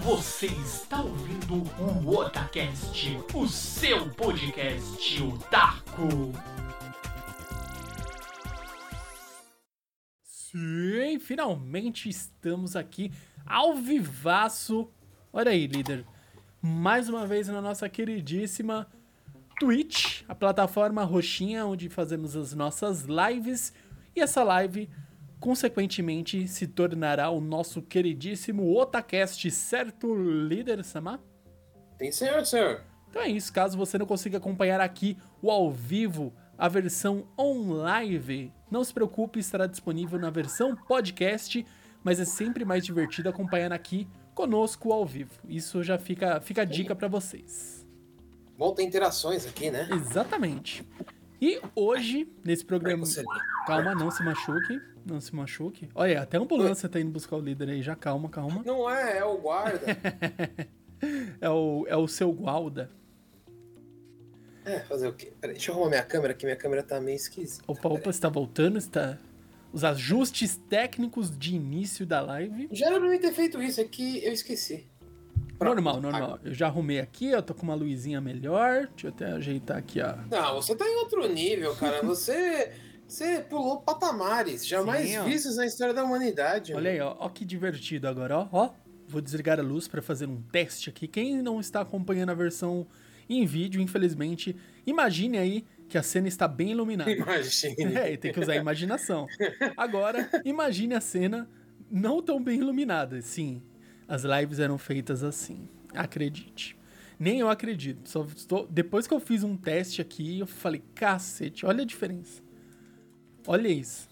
Você está ouvindo o Otacast, o seu podcast otaku. Sim, finalmente estamos aqui ao vivaço. Olha aí, líder. Mais uma vez na nossa queridíssima Twitch, a plataforma roxinha onde fazemos as nossas lives. E essa live, consequentemente, se tornará o nosso queridíssimo Otacast, certo, líder Samar? Tem senhor, senhor. Então é isso, caso você não consiga acompanhar aqui o ao vivo, a versão on-live, não se preocupe, estará disponível na versão podcast, mas é sempre mais divertido acompanhar aqui conosco ao vivo. Isso já fica, fica a dica para vocês. Bom ter interações aqui, né? Exatamente. E hoje, nesse programa. Você- Calma, não se machuque. Não se machuque. Olha, até a ambulância tá indo buscar o líder aí. Já calma, calma. Não é, é o guarda. É o, é o seu Gualda. é, fazer o quê? Peraí, deixa eu arrumar minha câmera, que minha câmera tá meio esquisita. Opa, opa, está voltando, está. Os ajustes técnicos de início da live. Já era pra mim ter feito isso, é que eu esqueci. Pronto. Normal, normal. Eu já arrumei aqui, eu tô com uma luzinha melhor. Deixa eu até ajeitar aqui, ó. Não, você tá em outro nível, cara. Você. Você pulou patamares jamais Sim, vistos na história da humanidade. Olha aí, ó. Ó que divertido agora, ó. Ó. Vou desligar a luz para fazer um teste aqui. Quem não está acompanhando a versão em vídeo, infelizmente, imagine aí que a cena está bem iluminada. Imagine. É, tem que usar a imaginação. Agora, imagine a cena não tão bem iluminada. Sim, as lives eram feitas assim. Acredite. Nem eu acredito. Só estou... Depois que eu fiz um teste aqui, eu falei, cacete, olha a diferença. Olha isso.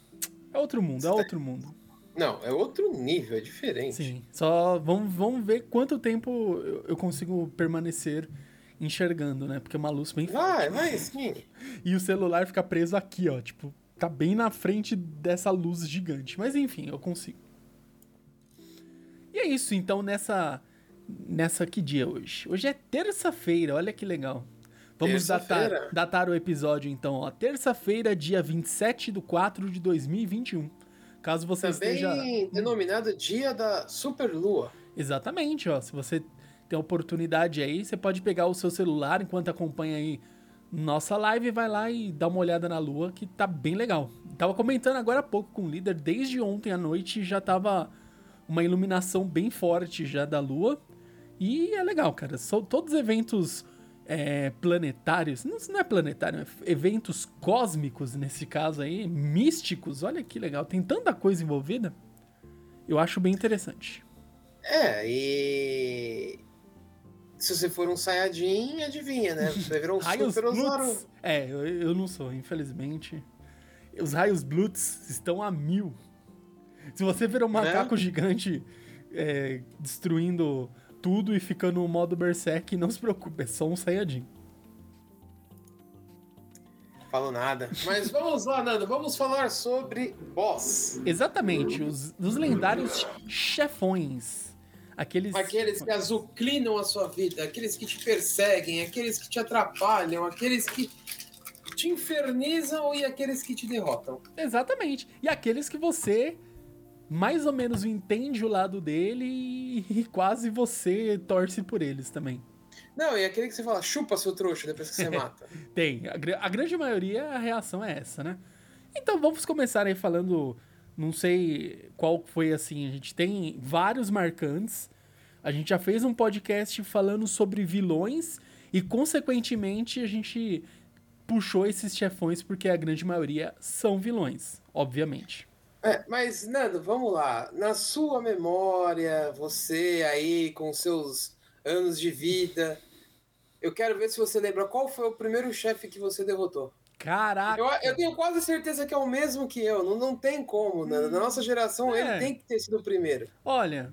É outro mundo, é outro mundo. Não, é outro nível, é diferente. Sim. Só vamos, vamos ver quanto tempo eu, consigo permanecer enxergando, né? Porque é uma luz bem Vai, vai sim. E o celular fica preso aqui, ó. Tipo, tá bem na frente dessa luz gigante. Mas enfim, eu consigo. E é isso, então, nessa. Nessa que dia hoje? Hoje é terça-feira, olha que legal. Vamos datar, datar o episódio, então, ó. Terça-feira, dia 27 de 4 de 2021. Caso você Também esteja. denominado Dia da Superlua. Exatamente, ó. Se você tem a oportunidade aí, você pode pegar o seu celular enquanto acompanha aí nossa live, vai lá e dá uma olhada na lua, que tá bem legal. Tava comentando agora há pouco com o líder, desde ontem à noite já tava uma iluminação bem forte já da lua. E é legal, cara. São todos eventos é, planetários. Não, não é planetário, é eventos cósmicos nesse caso aí, místicos. Olha que legal. Tem tanta coisa envolvida. Eu acho bem interessante. É, e. Se você for um Saiyajin, adivinha, né? Você virar um Super. É, eu, eu não sou, infelizmente. Os raios Bluts estão a mil. Se você virar um macaco gigante é, destruindo tudo e ficando no modo Berserk, não se preocupe, é só um Saiyajin. Falo nada. Mas vamos lá, Nando. Vamos falar sobre boss. Exatamente, os, os lendários chefões. Aqueles. Aqueles que azuclinam a sua vida, aqueles que te perseguem, aqueles que te atrapalham, aqueles que te infernizam e aqueles que te derrotam. Exatamente. E aqueles que você mais ou menos entende o lado dele e, quase você torce por eles também. Não, e aquele que você fala, chupa seu trouxa depois que você mata. Tem. A, a grande maioria, a reação é essa, né? Então vamos começar aí falando. Não sei qual foi assim. A gente tem vários marcantes. A gente já fez um podcast falando sobre vilões. E, consequentemente, a gente puxou esses chefões porque a grande maioria são vilões, obviamente. É, mas, Nando, vamos lá. Na sua memória, você aí com seus anos de vida, eu quero ver se você lembra qual foi o primeiro chefe que você derrotou. Caraca! Eu, eu tenho quase certeza que é o mesmo que eu. Não, não tem como, Nando. Na nossa geração, É. ele tem que ter sido o primeiro. Olha,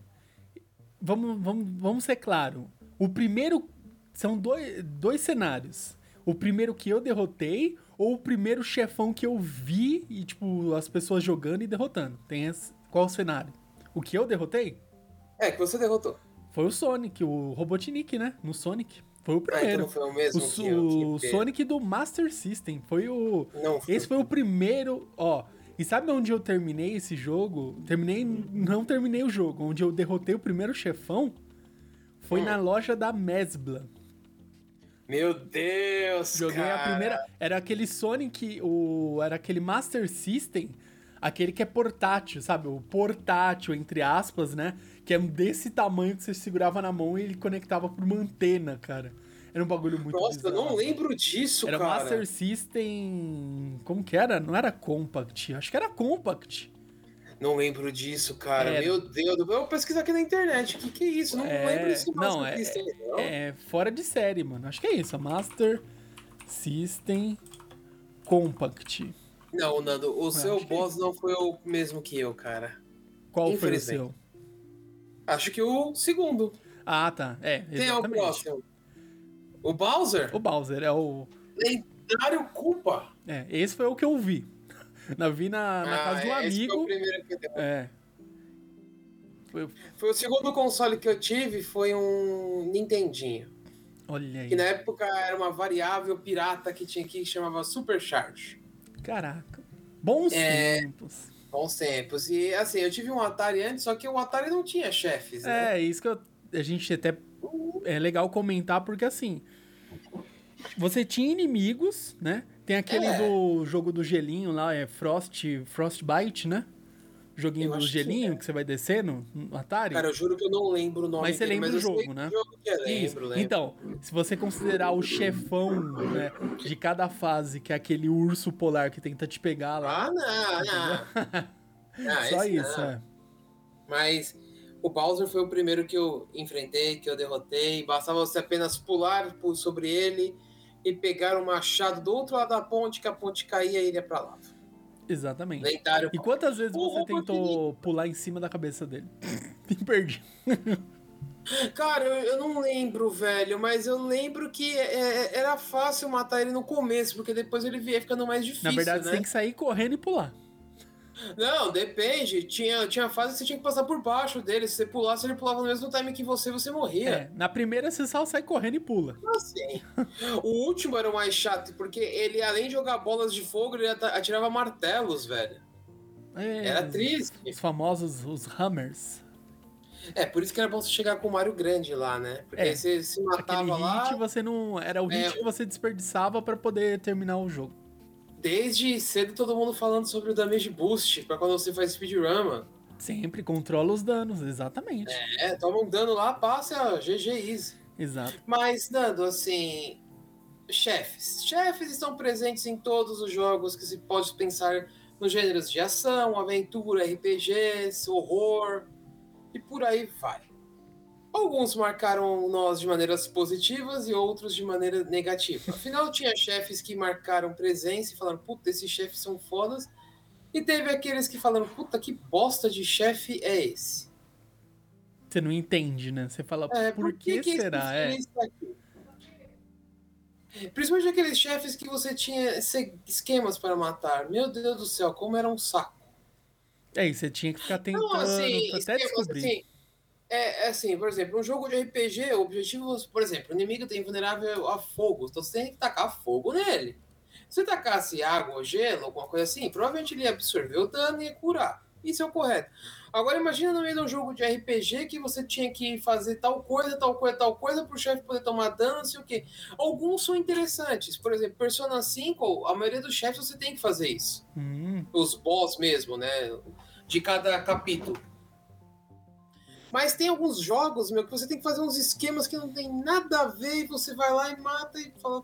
vamos, vamos, vamos ser claro. O primeiro. São dois, dois cenários. O primeiro que eu derrotei ou o primeiro chefão que eu vi e, tipo, as pessoas jogando e derrotando. Tem esse, qual o cenário? O que eu derrotei É, que você derrotou. foi o Sonic, o Robotnik, né? No Sonic. Foi o Ah, então primeiro. foi o mesmo o que eu o que ter. Sonic do Master System. Foi o. Não foi. Esse foi o primeiro, ó. E sabe onde eu terminei esse jogo? Terminei, não terminei o jogo, onde eu derrotei o primeiro chefão. Foi Hum. na loja da Mesbla. Meu Deus, Joguei cara. a primeira. Era aquele Sonic, o. Era aquele Master System, aquele que é portátil, sabe? O portátil, entre aspas, né? Que é desse tamanho que você segurava na mão e ele conectava por uma antena, cara. Era um bagulho muito Nossa, eu bizarro. não lembro disso, Era cara. Master System. Como que era? Não era Compact. Acho que era Compact. Não lembro disso, cara. Era. Meu Deus, eu pesquisar aqui na internet. O que, que é isso? Não É, lembro desse não, é- System, não. É fora de série, mano. Acho que é isso. a Master System Compact. Não, Nando, o seu acho que é boss não foi o mesmo que eu, cara. Qual foi o seu? Acho que o segundo. Ah, tá. É, Quem é o exatamente. próximo? O Bowser? O Bowser é o. Lendário Culpa. É, esse foi o que eu vi. Eu vi na, na casa do esse foi o amigo. primeiro que eu dei. É. Foi, Foi o segundo console que eu tive, foi um Nintendinho. olha aí. Que na época era uma variável pirata que tinha aqui que chamava Supercharge. Caraca. Bons É. tempos. Bons tempos. E assim, eu tive um Atari antes, só que o Atari não tinha chefes, né? É, isso que eu- a gente até. É legal comentar, porque assim. Você tinha inimigos, né? Tem aquele É. do jogo do gelinho lá, é Frost, Frostbite, né? Joguinho Eu do acho que gelinho é. que, você vai descendo no Atari. Cara, eu juro que eu não lembro o nome Mas você dele, lembra mas o jogo, né? jogo é, Isso. lembro, lembro. Então, se você considerar o chefão né, de cada fase, que é aquele urso polar que tenta te pegar lá. Ah, não, não. Ah, Só isso, não. é. Mas o Bowser foi o primeiro que eu enfrentei, que eu derrotei. Bastava você apenas pular por sobre ele e pegar o machado do outro lado da ponte, que a ponte caía e ele ia pra lá. Exatamente. Lendário. E quantas vezes você tentou pular em cima da cabeça dele? Me perdi. Cara, eu, eu não lembro, velho, mas eu lembro que é, é, era fácil matar ele no começo, porque depois ele ia ficando mais difícil. Na verdade, né? você tem que sair correndo e pular. Não, depende. Tinha, tinha fase que você tinha que passar por baixo dele. Se você pulasse, ele pulava no mesmo time que você, você morria. É, na primeira você só sai correndo e pula. Assim. O último era o mais chato, porque ele, além de jogar bolas de fogo, ele atirava martelos, velho. É, Era triste. Os famosos, os Hammers. É, por isso que era bom você chegar com o Mario Grande lá, né? Porque É, aí você se matava lá. hit você não. Era o hit É. que você desperdiçava pra poder terminar o jogo. Desde cedo todo mundo falando sobre o damage boost, pra quando você faz speedrun, mano. Sempre controla os danos, exatamente. É, toma um dano lá, passa GG easy. Exato. Mas, Nando, assim. Chefes. Chefes estão presentes em todos os jogos que se pode pensar nos gêneros de ação, aventura, RPGs, horror e por aí vai. Alguns marcaram nós de maneiras positivas e outros de maneira negativa. Afinal, tinha chefes que marcaram presença e falaram: puta, esses chefes são fodas. E teve aqueles que falaram: puta, que bosta de chefe é esse? Você não entende, né? Você fala, É, por, que, esse será? É. aqui? Principalmente aqueles chefes que você tinha esquemas para matar. Meu Deus do céu, como era um saco. É, e você tinha que ficar tentando Não, assim, até esquemas, descobrir. assim, é, é assim, por exemplo, um jogo de RPG, o objetivo, por exemplo, o inimigo tem vulnerável a fogo, então você tem que tacar fogo nele. Se você tacasse água ou gelo, alguma coisa assim, provavelmente ele ia absorver o dano e ia curar. Isso é o correto. Agora imagina no meio de um jogo de RPG que você tinha que fazer tal coisa, tal coisa, tal coisa para o chefe poder tomar dano, não sei o quê. Alguns são interessantes. Por exemplo, Persona 5, a maioria dos chefes você tem que fazer isso Hum, os boss mesmo, né? De cada capítulo. Mas tem alguns jogos, meu, que você tem que fazer uns esquemas que não tem nada a ver e você vai lá e mata e fala.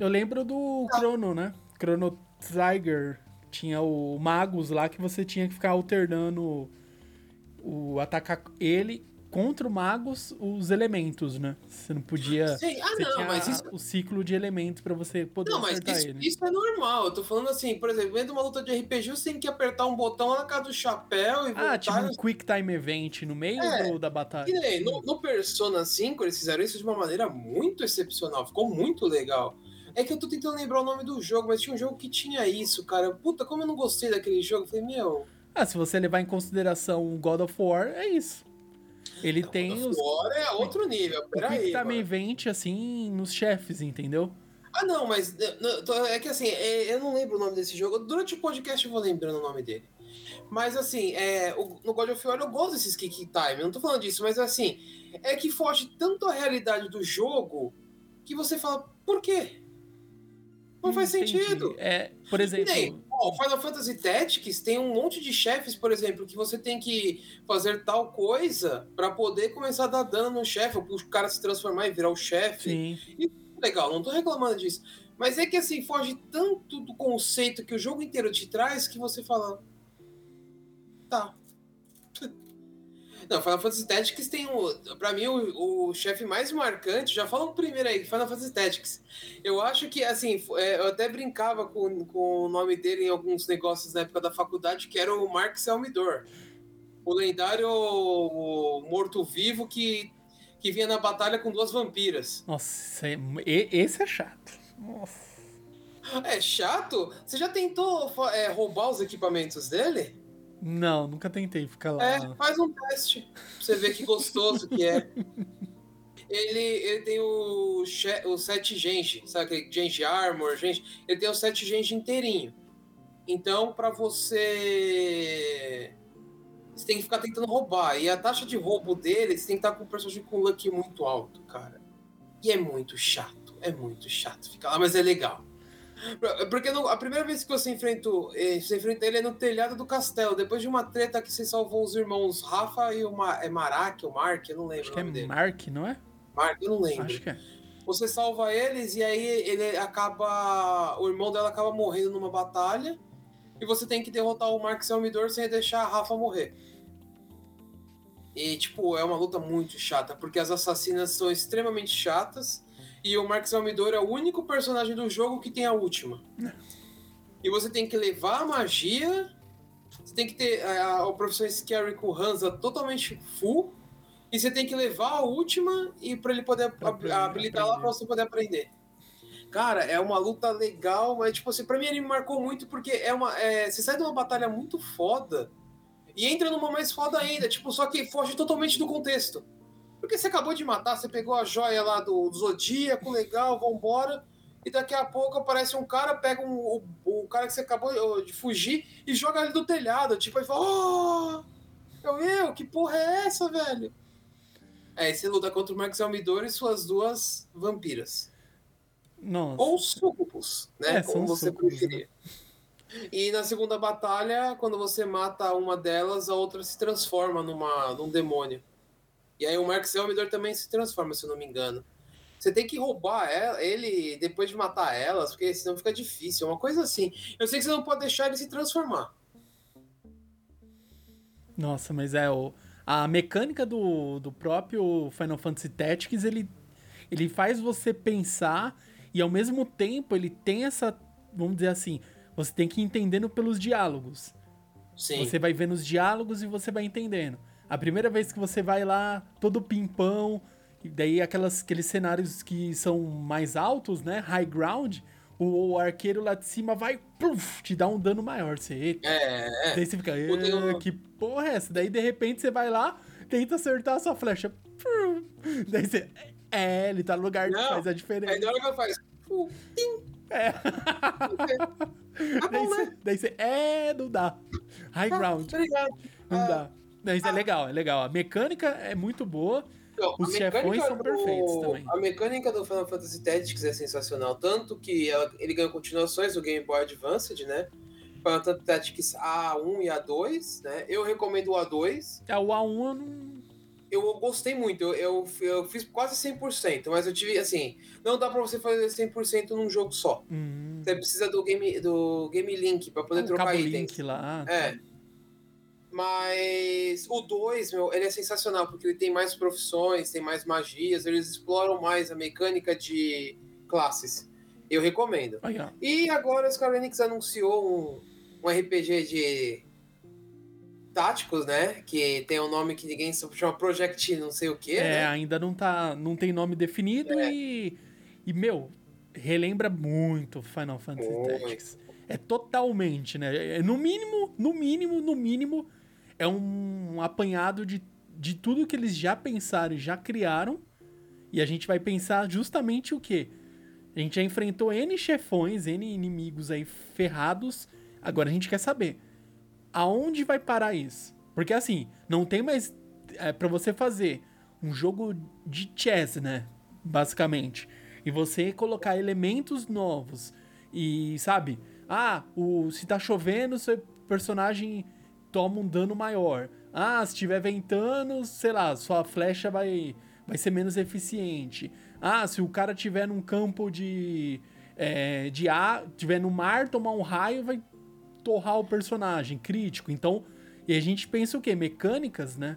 eu lembro do Tá. Chrono, né? Chrono Trigger. Tinha o Magus lá que você tinha que ficar alternando o atacar ele contra o Magus os elementos, né? Você não podia. Sei, ah, não, mas isso. o ciclo de elementos pra você poder Não, mas isso, ele. isso é normal. Eu tô falando assim, por exemplo, dentro de uma luta de RPG, você tem que apertar um botão na casa do chapéu e voltar. Ah, tipo um Quick Time Event no meio É, do- da batalha. Que nem, no, no Persona 5, eles fizeram isso de uma maneira muito excepcional. Ficou muito legal. É que eu tô tentando lembrar o nome do jogo, mas tinha um jogo que tinha isso, cara. Puta, como eu não gostei daquele jogo. Eu falei, meu, Ah, se você levar em consideração o God of War, é isso. Ele tem God of os War é outro nível. Peraí. Time mano. Event, assim, nos chefes, entendeu? Ah, não, mas tô- é que assim, é, eu não lembro o nome desse jogo. Durante o podcast eu vou lembrando o nome dele. Mas assim, é, no God of War eu gosto desses kick time, eu não tô falando disso, mas assim, é que foge tanto a realidade do jogo que você fala, por quê? Não faz Entendi. sentido. É, por E exemplo, nem, ó, Final Fantasy Tactics tem um monte de chefes, por exemplo, que você tem que fazer tal coisa pra poder começar a dar dano no chefe, ou o cara se transformar e virar o chefe. sim. Legal, não tô reclamando disso. Mas é que assim, foge tanto do conceito que o jogo inteiro te traz que você fala. Tá. Não, Final Fantasy Tactics tem o. Pra mim, o, o chefe mais marcante, já fala um primeiro aí, Final Fantasy Tactics. Eu acho que, assim, é, eu até brincava com, com o nome dele em alguns negócios na época da faculdade, que era o Mark Selmidor. O lendário morto-vivo que, que vinha na batalha com duas vampiras. Nossa, é- esse é chato. Nossa. É chato? Você já tentou é, roubar os equipamentos dele? Não, nunca tentei ficar lá. É, faz um teste. Pra você ver que gostoso que é. Ele, ele tem o, o 7 Genji, sabe aquele Genji Armor, Genji? Ele tem o 7 Genji inteirinho. Então, pra você. Você tem que ficar tentando roubar. E a taxa de roubo dele, você tem que estar com o personagem com luck muito alto, cara. E é muito chato. É muito chato ficar lá, mas é legal. Porque a primeira vez que você enfrenta, eh, você enfrenta ele é no telhado do castelo, depois de uma treta que você salvou os irmãos Rafa e o Ma, é Marak, ou Mark, eu não lembro Acho o que é dele. Mark, não é? Mark, eu não lembro. Acho que é. Você salva eles e aí ele acaba. O irmão dela acaba morrendo numa batalha. E você tem que derrotar o Mark Selmidor sem deixar a Rafa morrer. E, tipo, é uma luta muito chata, porque as assassinas são extremamente chatas. E o Mark Selmidor é o único personagem do jogo que tem a última. E você tem que levar a magia. Você tem que ter a, o professor Scary com o Hansa totalmente full. E você tem que levar a última e para ele poder Pra ab- aprender, habilitar lá aprender. para você poder aprender. Cara, é uma luta legal, mas tipo assim, pra mim ele me marcou muito porque é uma. é, você sai de uma batalha muito foda e entra numa mais foda ainda, tipo, só que foge totalmente do contexto. Porque você acabou de matar, você pegou a joia lá do, Zodíaco, legal, vambora. E daqui a pouco aparece um cara, pega um- o, o cara que você acabou de fugir e joga ele do telhado. Tipo, aí fala: Oh! Eu, eu, que porra é essa, velho? É, e você luta contra o Max Almidor e suas duas vampiras. Nossa. Ou sucubus, né? É, como você súcubus, preferir. E na segunda batalha, quando você mata uma delas, a outra se transforma numa, num demônio. E aí o Mark Selmidor também se transforma, se eu não me engano. Você tem que roubar ela- ele depois de matar elas, porque senão fica difícil. É uma coisa assim. Eu sei que você não pode deixar ele se transformar. Nossa, mas é o. A mecânica do, do próprio Final Fantasy Tactics, ele, ele faz você pensar e ao mesmo tempo ele tem essa. Vamos dizer assim, você tem que ir entendendo pelos diálogos. Sim. Você vai vendo os diálogos e você vai entendendo. A primeira vez que você vai lá, todo pimpão, e daí aquelas, aqueles cenários que são mais altos, né? High ground, o, o arqueiro lá de cima vai, pluf, te dá um dano maior. Você. É, é. Daí você fica, O teu- "Ah, que porra é essa? Daí de repente você vai lá, tenta acertar a sua flecha. Pum. Daí você, é, ele tá no lugar que Não, faz a Aí diferença. na hora que faz. "Fu, É. Tá daí, bom, você, né? daí você, é, não dá. High Ah, ground. Obrigado. Não Ah. dá. Isso é legal, é legal. A mecânica é muito boa. Então, Os chefões são perfeitos também. A mecânica do Final Fantasy Tactics é sensacional, tanto que ela- ele ganhou continuações do Game Boy Advanced, né? Final Fantasy Tactics A1 e A2, né? Eu recomendo o A2. É o A1 eu não. Eu gostei muito, eu, eu, eu fiz quase 100%, mas eu tive, assim, não dá pra você fazer 100% num jogo só. Hum, Você precisa do Game, do game Link pra poder o trocar itens. link lá. É. Mas o 2, meu, ele é sensacional, porque ele tem mais profissões, tem mais magias, eles exploram mais a mecânica de classes. Eu recomendo. Aí, ó. E agora a Square Enix anunciou um, um RPG de táticos, né? Que tem um nome que ninguém sabe, chama Project não sei o que, É, né? ainda não tá. Não tem nome definido É. e. E, meu, relembra muito Final Fantasy. Tactics. É totalmente, né? É, no mínimo, no mínimo, no mínimo, é um apanhado de, de tudo que eles já pensaram e já criaram. E a gente vai pensar justamente o quê? A gente já enfrentou N chefões, N inimigos aí ferrados. Agora a gente quer saber aonde vai parar isso? Porque assim, não tem mais. É, para você fazer um jogo de chess, né? Basicamente. E você colocar elementos novos. E, sabe? Ah, o, se tá chovendo, seu personagem toma um dano maior. Ah, se estiver ventando, sei lá, sua flecha vai, vai ser menos eficiente. Ah, se o cara tiver num campo de. É, de ar, tiver no mar, tomar um raio, vai torrar o personagem, crítico. Então, e a gente pensa o quê? Mecânicas, né?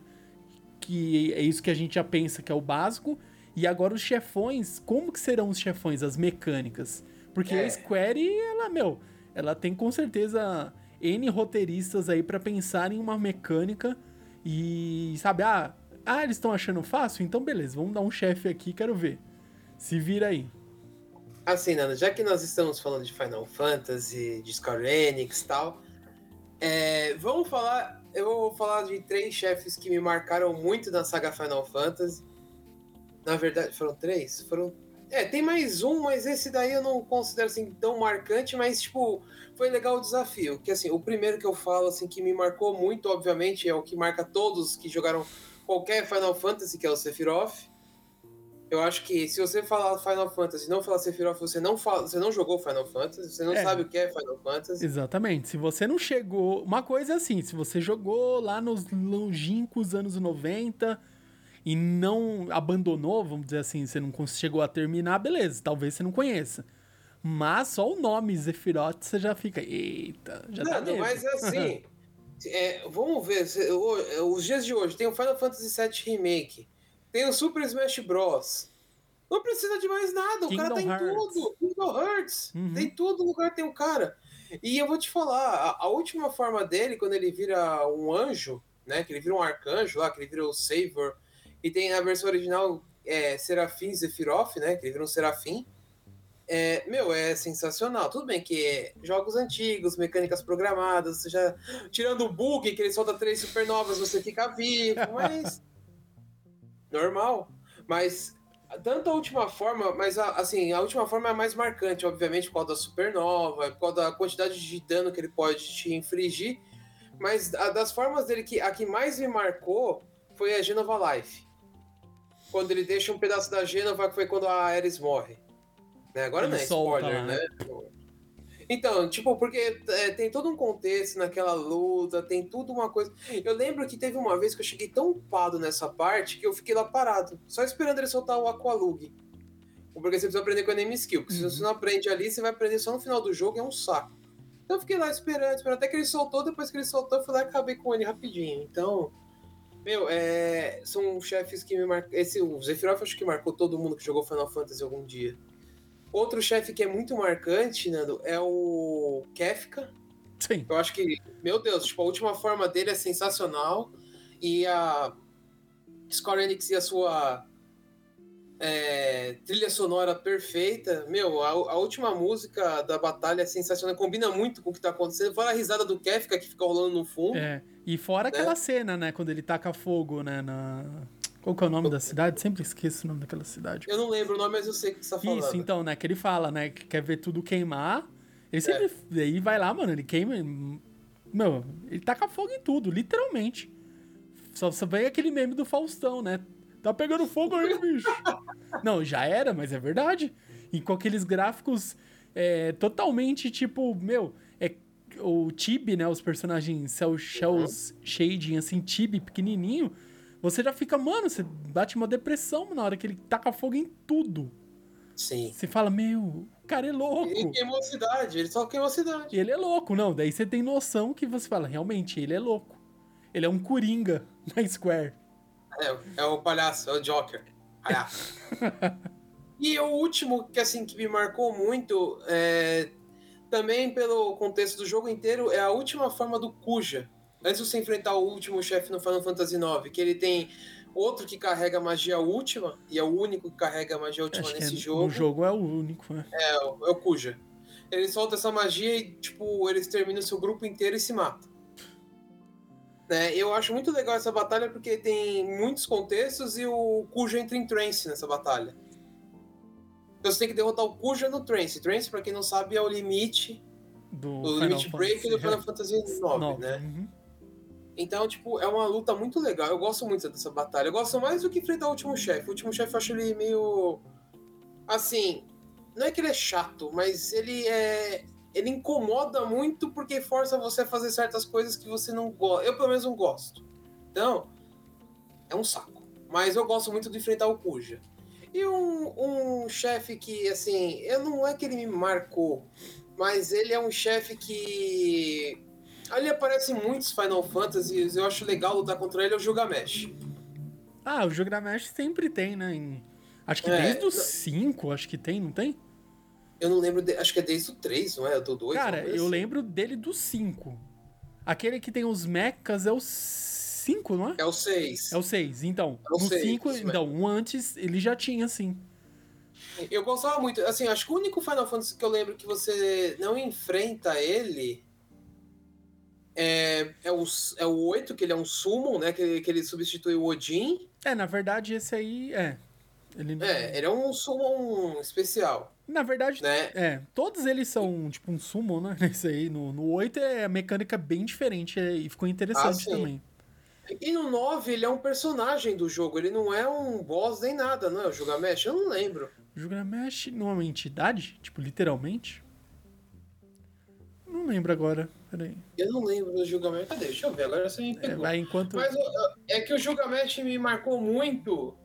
Que é isso que a gente já pensa que é o básico. E agora os chefões, como que serão os chefões, as mecânicas? Porque é. a Square, ela, meu, ela tem com certeza N roteiristas aí para pensar em uma mecânica e, sabe, ah, ah eles estão achando fácil? Então beleza, vamos dar um chefe aqui, quero ver. Se vira aí. Assim, Nana, já que nós estamos falando de Final Fantasy, de Square Enix e tal, é, vamos falar. Eu vou falar de três chefes que me marcaram muito na saga Final Fantasy. Na verdade, foram três? Foram. É, tem mais um, mas esse daí eu não considero assim tão marcante, mas tipo, foi legal o desafio. Que assim, o primeiro que eu falo assim que me marcou muito, obviamente, é o que marca todos que jogaram qualquer Final Fantasy, que é o Sephiroth. Eu acho que se você falar Final Fantasy e não falar Sephiroth, você não, fala, você não jogou Final Fantasy, você não é. sabe o que é Final Fantasy. Exatamente. Se você não chegou. Uma coisa é assim, se você jogou lá nos longínquos anos 90 e não abandonou, vamos dizer assim, você não chegou a terminar, beleza, talvez você não conheça. Mas só o nome Sephiroth você já fica. Eita, já não, tá não, mas é assim. é, vamos ver, os dias de hoje tem o Final Fantasy VII Remake. Tem o Super Smash Bros. Não precisa de mais nada, o cara tem Hearts. tudo. Kingdom Hearts. Uhum. Tem tudo lugar, tem o um cara. E eu vou te falar, a, a, última forma dele, quando ele vira um anjo, né? Que ele vira um arcanjo lá, que ele vira o Savor. E tem a versão original é, Serafim Zephyroth, né? Que ele vira um Serafim. É, meu, é sensacional. Tudo bem que é jogos antigos, mecânicas programadas, você já. Tirando o bug que ele solta três supernovas, você fica vivo, mas normal. Mas tanto a última forma, mas a, assim, a última forma é a mais marcante, obviamente, por causa da supernova, por causa da quantidade de dano que ele pode te infligir. Mas a, das formas dele que a que mais me marcou foi a Genova Life. Quando ele deixa um pedaço da Genova, que foi quando a Ares morre. Né? Agora ele não é spoiler, né? né? Então, tipo, porque é, tem todo um contexto naquela luta, tem tudo uma coisa. Eu lembro que teve uma vez que eu cheguei tão upado nessa parte que eu fiquei lá parado, só esperando ele soltar o Aqualug. Porque você precisa aprender com a name skill, porque uhum. se você não aprende ali, você vai aprender só no final do jogo, é um saco. Então eu fiquei lá esperando, esperando até que ele soltou, depois que ele soltou, eu fui lá e acabei com ele rapidinho. Então, meu, é, são chefes que me marcam. Esse, o Zephyroth acho que marcou todo mundo que jogou Final Fantasy algum dia. Outro chefe que é muito marcante, Nando, é o Kefka. Sim. Eu acho que, meu Deus, tipo, a última forma dele é sensacional. E a Square Enix e a sua é, trilha sonora perfeita. Meu, a, a, última música da batalha é sensacional, combina muito com o que tá acontecendo. Fora a risada do Kefka que fica rolando no fundo. É, e fora né? aquela cena, né, quando ele taca fogo, né, na, qual que é o nome da cidade? Sempre esqueço o nome daquela cidade. Eu não lembro o nome, mas eu sei que você tá falando. Isso, então, né? Que ele fala, né? Que quer ver tudo queimar. Ele sempre. É. Aí vai lá, mano, ele queima. Meu, ele taca fogo em tudo, literalmente. Só, só vem aquele meme do Faustão, né? Tá pegando fogo aí, bicho. não, já era, mas é verdade. E com aqueles gráficos é, totalmente tipo, meu, o Tibi, né? Os personagens cel shells uhum. shading, assim, Tibi pequenininho você já fica, mano, você bate uma depressão na hora que ele taca fogo em tudo. Sim. Você fala, meu, o cara é louco. Ele queimou a cidade, ele só queimou a cidade. Ele é louco, não. Daí você tem noção que você fala, realmente, ele é louco. Ele é um coringa na Square. É, é o palhaço, é o Joker. Palhaço. e o último que, assim, que me marcou muito, é, também pelo contexto do jogo inteiro, é a última forma do Kuja antes de você enfrentar o último chefe no Final Fantasy IX, que ele tem outro que carrega magia última, e é o único que carrega magia última Acho nesse é, jogo. No jogo é o único, né? É, é o Kuja. Ele solta essa magia e, tipo, eles terminam o seu grupo inteiro e se matam. Né? Eu acho muito legal essa batalha porque tem muitos contextos e o Kuja entra em trance nessa batalha. Então você tem que derrotar o Kuja no trance. Trance, pra quem não sabe, é o limite Do o Limit Break do Final Fantasy IX, Nove, né? uhum. Então, tipo, é uma luta muito legal. Eu gosto muito dessa batalha. Eu gosto mais do que enfrentar o último chefe. O último chefe eu acho ele meio. Assim. Não é que ele é chato, mas ele é. Ele incomoda muito porque força você a fazer certas coisas que você não gosta. Eu, pelo menos, não gosto. Então, é um saco. Mas eu gosto muito de enfrentar o Kuja. E um, um chefe que, assim, eu não é que ele me marcou, mas ele é um chefe que. Ali aparece muitos Final Fantasies, eu acho legal lutar contra ele, é o Gilgamesh. Ah, o Gilgamesh sempre tem, né? Em- Acho que É, desde o não- 5, acho que tem, não tem? Eu não lembro, de- acho que é desde o 3, não é? Do 2? Cara, eu lembro dele do 5. Aquele que tem os mechas é o 5, não é? É o 6. É o 6. Então, É o no seis, 5, isso então, um antes ele já tinha, sim. Eu gostava muito, assim, acho que o único Final Fantasy que eu lembro que você não enfrenta ele é, é, o, é o 8, que ele é um Summon, né? Que, que ele substitui o Odin. É, na verdade, esse aí é. Ele, É, ele é um Summon especial, Na verdade, né? é. Todos eles são tipo um summon, né? Esse aí. No, no 8 é a mecânica bem diferente é, e ficou interessante Ah, também. E no 9 ele é um personagem do jogo, ele não é um boss nem nada, não é o Gilgamesh? Eu não lembro. O Gilgamesh não é uma entidade? Tipo, literalmente? Não lembro agora. Peraí. Eu não lembro do Gilgamesh. Cadê? Deixa eu ver, agora você me É, pegou. vai enquanto. Mas é que o Gilgamesh me marcou muito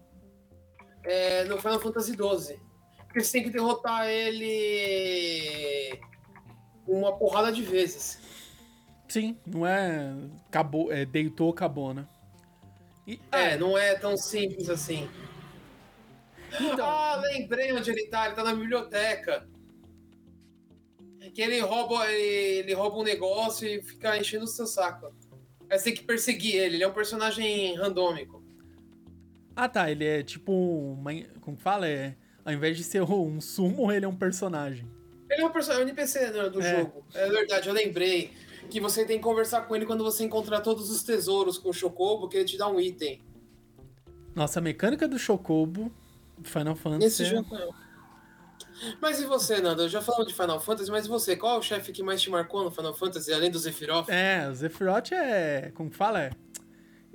é, no Final Fantasy XII. Porque você tem que derrotar ele uma porrada de vezes. Sim, não é. Acabou, é, deitou, acabou, né? E, É, não é tão simples assim. Então. Ah, lembrei onde ele tá, ele tá na biblioteca. Que ele rouba, ele, ele rouba um negócio e fica enchendo o seu saco. Aí você tem que perseguir ele, ele é um personagem randômico. Ah, tá. Ele é tipo uma. Como que fala? É, ao invés de ser um sumo, ele é um personagem. Ele é um personagem NPC né, do É. jogo. É verdade, eu lembrei que você tem que conversar com ele quando você encontrar todos os tesouros com o Chocobo, que ele te dá um item. Nossa, a mecânica do Chocobo Final Fantasy. Nesse é- jogo não. Mas e você, Nando? Já falamos de Final Fantasy, mas e você? Qual é o chefe que mais te marcou no Final Fantasy, além do Sephiroth? É, o Sephiroth é. Como fala? É.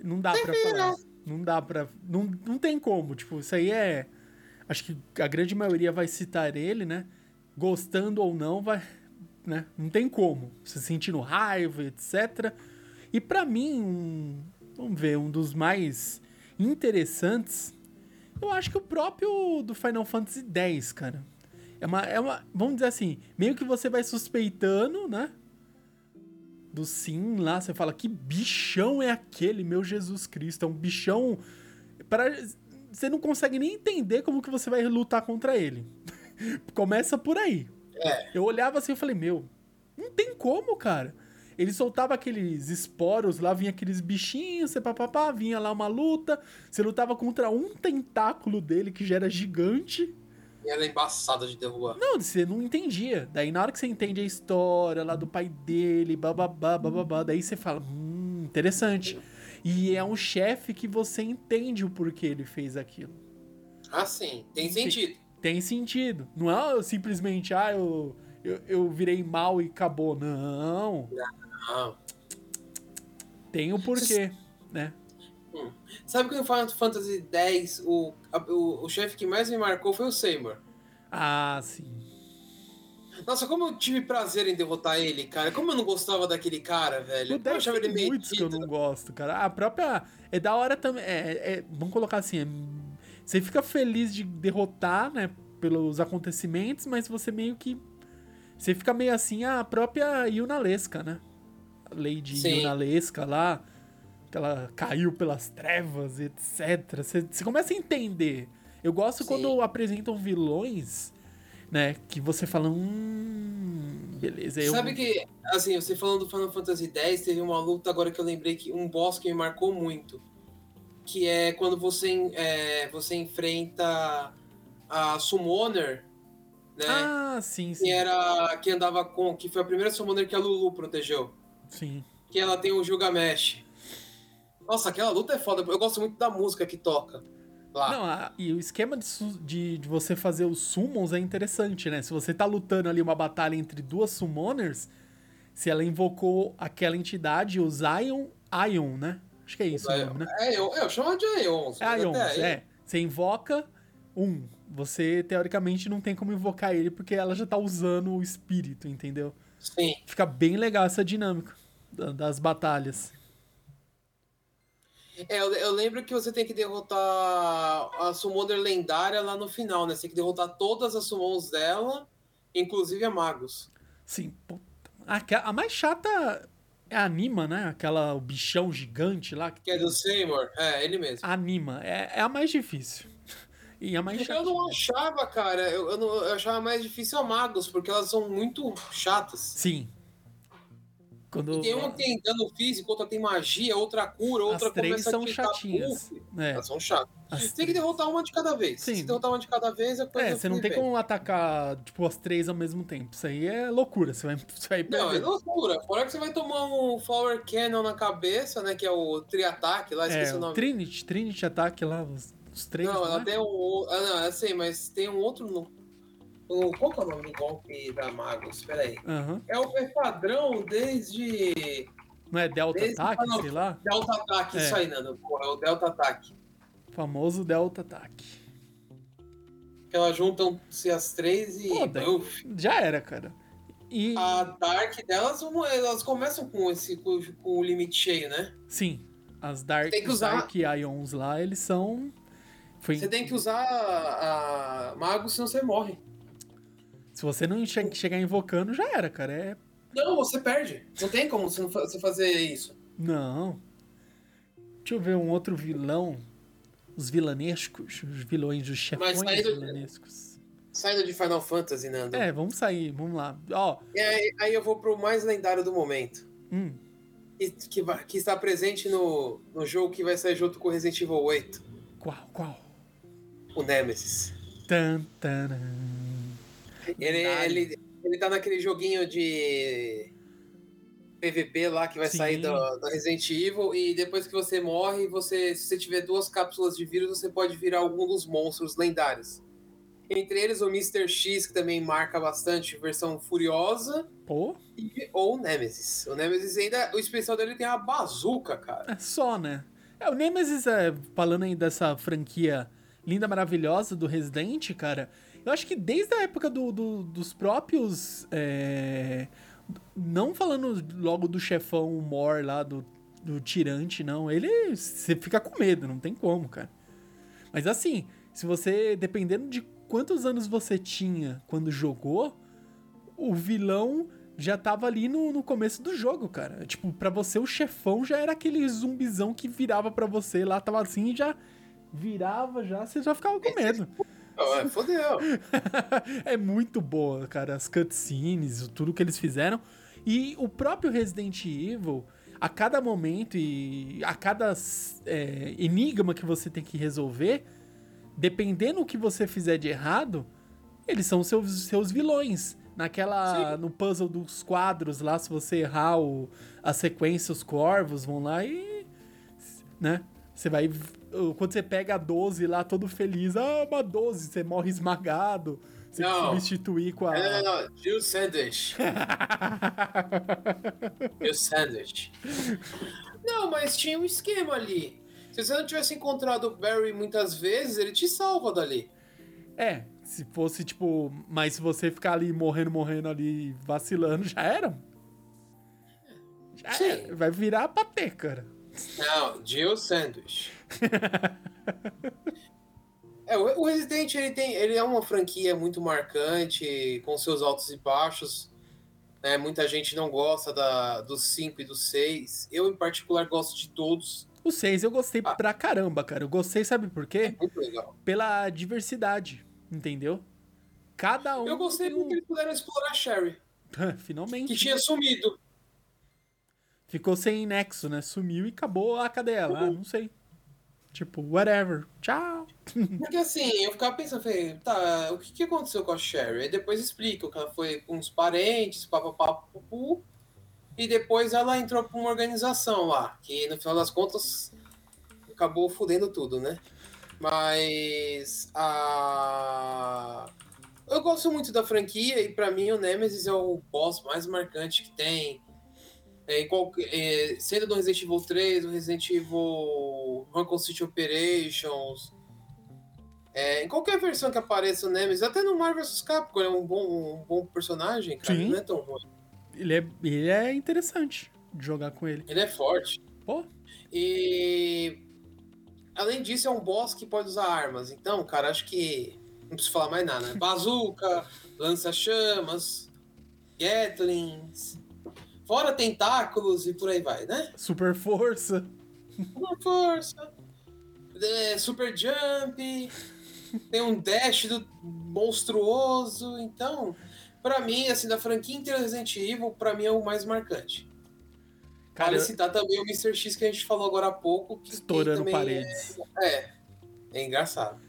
Não dá pra falar. Não dá pra. Não, não tem como. Tipo, isso aí é. Acho que a grande maioria vai citar ele, né? Gostando ou não, vai. Né? Não tem como. Você sentindo raiva, etc. E pra mim, um. Vamos ver, um dos mais interessantes. Eu acho que o próprio do Final Fantasy X, cara. É uma, é uma. Vamos dizer assim, meio que você vai suspeitando, né? do sim lá, você fala, que bichão é aquele, meu Jesus Cristo? É um bichão. Para... Você não consegue nem entender como que você vai lutar contra ele. Começa por aí. É. Eu olhava assim e falei, meu, não tem como, cara. Ele soltava aqueles esporos lá, vinha aqueles bichinhos, você papapá, vinha lá uma luta, você lutava contra um tentáculo dele que já era gigante. E ela é embaçada de derrubar. Não, você não entendia. Daí na hora que você entende a história lá do pai dele, bababá, bababá, daí você fala, hum, interessante. E é um chefe que você entende o porquê ele fez aquilo. Ah, sim, tem sentido. Tem sentido. Não é simplesmente, ah, eu, eu, eu virei mal e acabou. Não. Ah. Tem o porquê, né? Sabe que no Final Fantasy X, o, o, o chefe que mais me marcou foi o Seymour. Ah, sim. Nossa, como eu tive prazer em derrotar ele, cara. Como eu não gostava daquele cara, velho. O Eu 10 achava ele meio muitos que eu não gosto, cara. A própria. É da hora também. É, é- vamos colocar assim. é- você fica feliz de derrotar, né? Pelos acontecimentos, mas você meio que. Você fica meio assim a própria Yunalesca, né? A Lady Sim. Yunalesca lá. Que ela caiu pelas trevas, etc. Você, você começa a entender. Eu gosto Sim. quando apresentam vilões, né? Que você fala. Hum. Beleza. eu- Sabe que, assim, você falando do Final Fantasy X, teve uma luta agora que eu lembrei que um boss que me marcou muito. Que é quando você, é, você enfrenta a Summoner, né? Ah, sim, sim. que era. Que andava com. Que foi a primeira Summoner que a Lulu protegeu. Sim. Que ela tem o Gilgamesh. Nossa, aquela luta é foda. Eu gosto muito da música que toca. lá. Não, a- e o esquema de, de, de você fazer os summons é interessante, né? Se você tá lutando ali uma batalha entre duas summoners, se ela invocou aquela entidade, os Ion, Ion, né? Acho que é isso o nome, né? É, eu, eu chamo de Ions. É aí- é. Você invoca um. Você, teoricamente, não tem como invocar ele porque ela já tá usando o espírito, entendeu? Sim. Fica bem legal essa dinâmica da- das batalhas. É, eu, eu lembro que você tem que derrotar a Summoner lendária lá no final, né? Você tem que derrotar todas as summons dela, inclusive a Magus. Sim, puta. A, a mais chata é Anima, né? Aquela o bichão gigante lá. Que é do Seymour. É, ele mesmo. Anima. É, é a mais difícil. E a mais chata. Eu não achava, cara. Eu, eu, não- eu achava mais difícil a Magus, porque elas são muito chatas. Sim. Quando... E tem uma que tem dano físico, outra tem magia, outra cura, outra As três são chatinhas. É, Elas são chatas. as tem que derrotar uma de cada vez. Sim. Se derrotar uma de cada vez, a coisa É, você não tem bem. como atacar, tipo, as três ao mesmo tempo. Isso aí é loucura. Você vai, você vai Não, é loucura. Fora que você vai tomar um Flower Cannon na cabeça, né? Que é o tri-ataque lá, esqueci É, o o nome. Trinity, Trinity ataque lá, os, os três. Não, ela né? tem um. Ah, não, eu sei, mas tem um outro. O- Qual que é o nome do golpe da Magus? Pera aí. Aham. É o é padrão desde. Não é Delta Desde Ataque, Final- sei lá? Delta Ataque, É. isso aí, Nando. Porra, é o Delta Ataque. Famoso Delta Ataque. Que elas juntam-se as três e. Pô, daí-. Já era, cara. E. A Dark delas, elas começam com esse com, com o limite cheio, né? Sim, as Dark, Tem que usar- Dark Ions lá, eles são. Foi... Você tem que usar a, a Magus, senão você morre. Se você não che- chegar invocando, já era, cara. É. Não, você perde. Não tem como você, fazer isso. Não. Deixa eu ver um outro vilão. Os vilanescos. Os vilões, os chefões saindo- vilanescos. Saindo de Final Fantasy, Nando. É, vamos sair, vamos lá. Ó, E aí, aí eu vou pro mais lendário do momento. hum, Que, que, está presente no, no jogo que vai sair junto com Resident Evil 8. qual, qual? O Nemesis. Tan, taran. Ele, ele, ele tá naquele joguinho de PVP lá que vai Sim. sair do, do Resident Evil. E depois que você morre, você, se você tiver duas cápsulas de vírus, você pode virar algum dos monstros lendários. Entre eles o Mr. X, que também marca bastante, versão furiosa, Pô, e, ou o Nemesis. O Nemesis ainda, o especial dele tem a bazuca, cara. é só, né? É, o Nemesis, é, falando aí dessa franquia linda, maravilhosa do Resident, cara, eu acho que desde a época do, do- dos próprios. é, não falando logo do chefão Mor lá, do, do tirante, não. Ele. Você fica com medo, não tem como, cara. Mas assim, se você. Dependendo de quantos anos você tinha quando jogou, o vilão já tava ali no, no começo do jogo, cara. Tipo, pra você o chefão já era aquele zumbizão que virava pra você lá, tava assim e já virava já, você já ficava com medo. Oh, fodeu. é muito boa, cara, as cutscenes, tudo que eles fizeram. E o próprio Resident Evil, a cada momento e a cada é, enigma que você tem que resolver, dependendo o que você fizer de errado, eles são seus, seus vilões. Naquela. No puzzle dos quadros lá, se você errar o, a sequência, os corvos vão lá e. Né? Você vai. Quando você pega a 12 lá, todo feliz, ah, uma 12, você morre esmagado. Você Não. substituir com a. Não, não, não. Jill Sandwich. Jill Sandwich. Não, mas tinha um esquema ali. Se você não tivesse encontrado o Barry muitas vezes, ele te salva dali. É, se fosse tipo. Mas se você ficar ali morrendo, morrendo ali, vacilando, já era. Já Sim. era. Vai virar patê, cara. Não, Jill Sandwich. É, o Resident ele tem, ele é uma franquia muito marcante, com seus altos e baixos. né? muita gente não gosta da, dos 5 e dos 6. Eu, em particular, gosto de todos. O 6 eu gostei Ah. pra caramba, cara. Eu gostei, sabe por quê? Muito legal. Pela diversidade, entendeu? Cada um. Eu gostei um- porque eles puderam explorar a Sherry, Finalmente. que tinha sumido. Ficou sem nexo, né? Sumiu e acabou a cadeia lá, Uhum. não sei. Tipo, whatever. Tchau. Porque assim, eu ficava pensando, falei, tá, o que, que aconteceu com a Sherry? Aí depois explica que ela foi com uns parentes, papapá, pupu, e depois ela entrou pra uma organização lá, que no final das contas acabou fudendo tudo, né? Mas a. Eu gosto muito da franquia e para mim o Nemesis é o boss mais marcante que tem. É, qualquer, é, sendo do Resident Evil 3, do Resident Evil Rancor City Operations, é, em qualquer versão que apareça o Nemesis, até no Marvel vs Capcom, é um bom, um bom personagem, cara, Sim. não é tão ruim. Ele é, ele é interessante de jogar com ele. Ele é forte. Pô, E além disso, é um boss que pode usar armas. Então, cara, acho que não preciso falar mais nada. né? Bazooka, lança-chamas, Gatlings, fora tentáculos e por aí vai, né? super força. Uma força, é, super jump, tem um dash do monstruoso. Então, pra mim, assim, da franquia inteira Resident Evil, pra mim é o mais marcante. Cara, Vale citar também o Mr. X que a gente falou agora há pouco. Que estourando também paredes. É, é engraçado.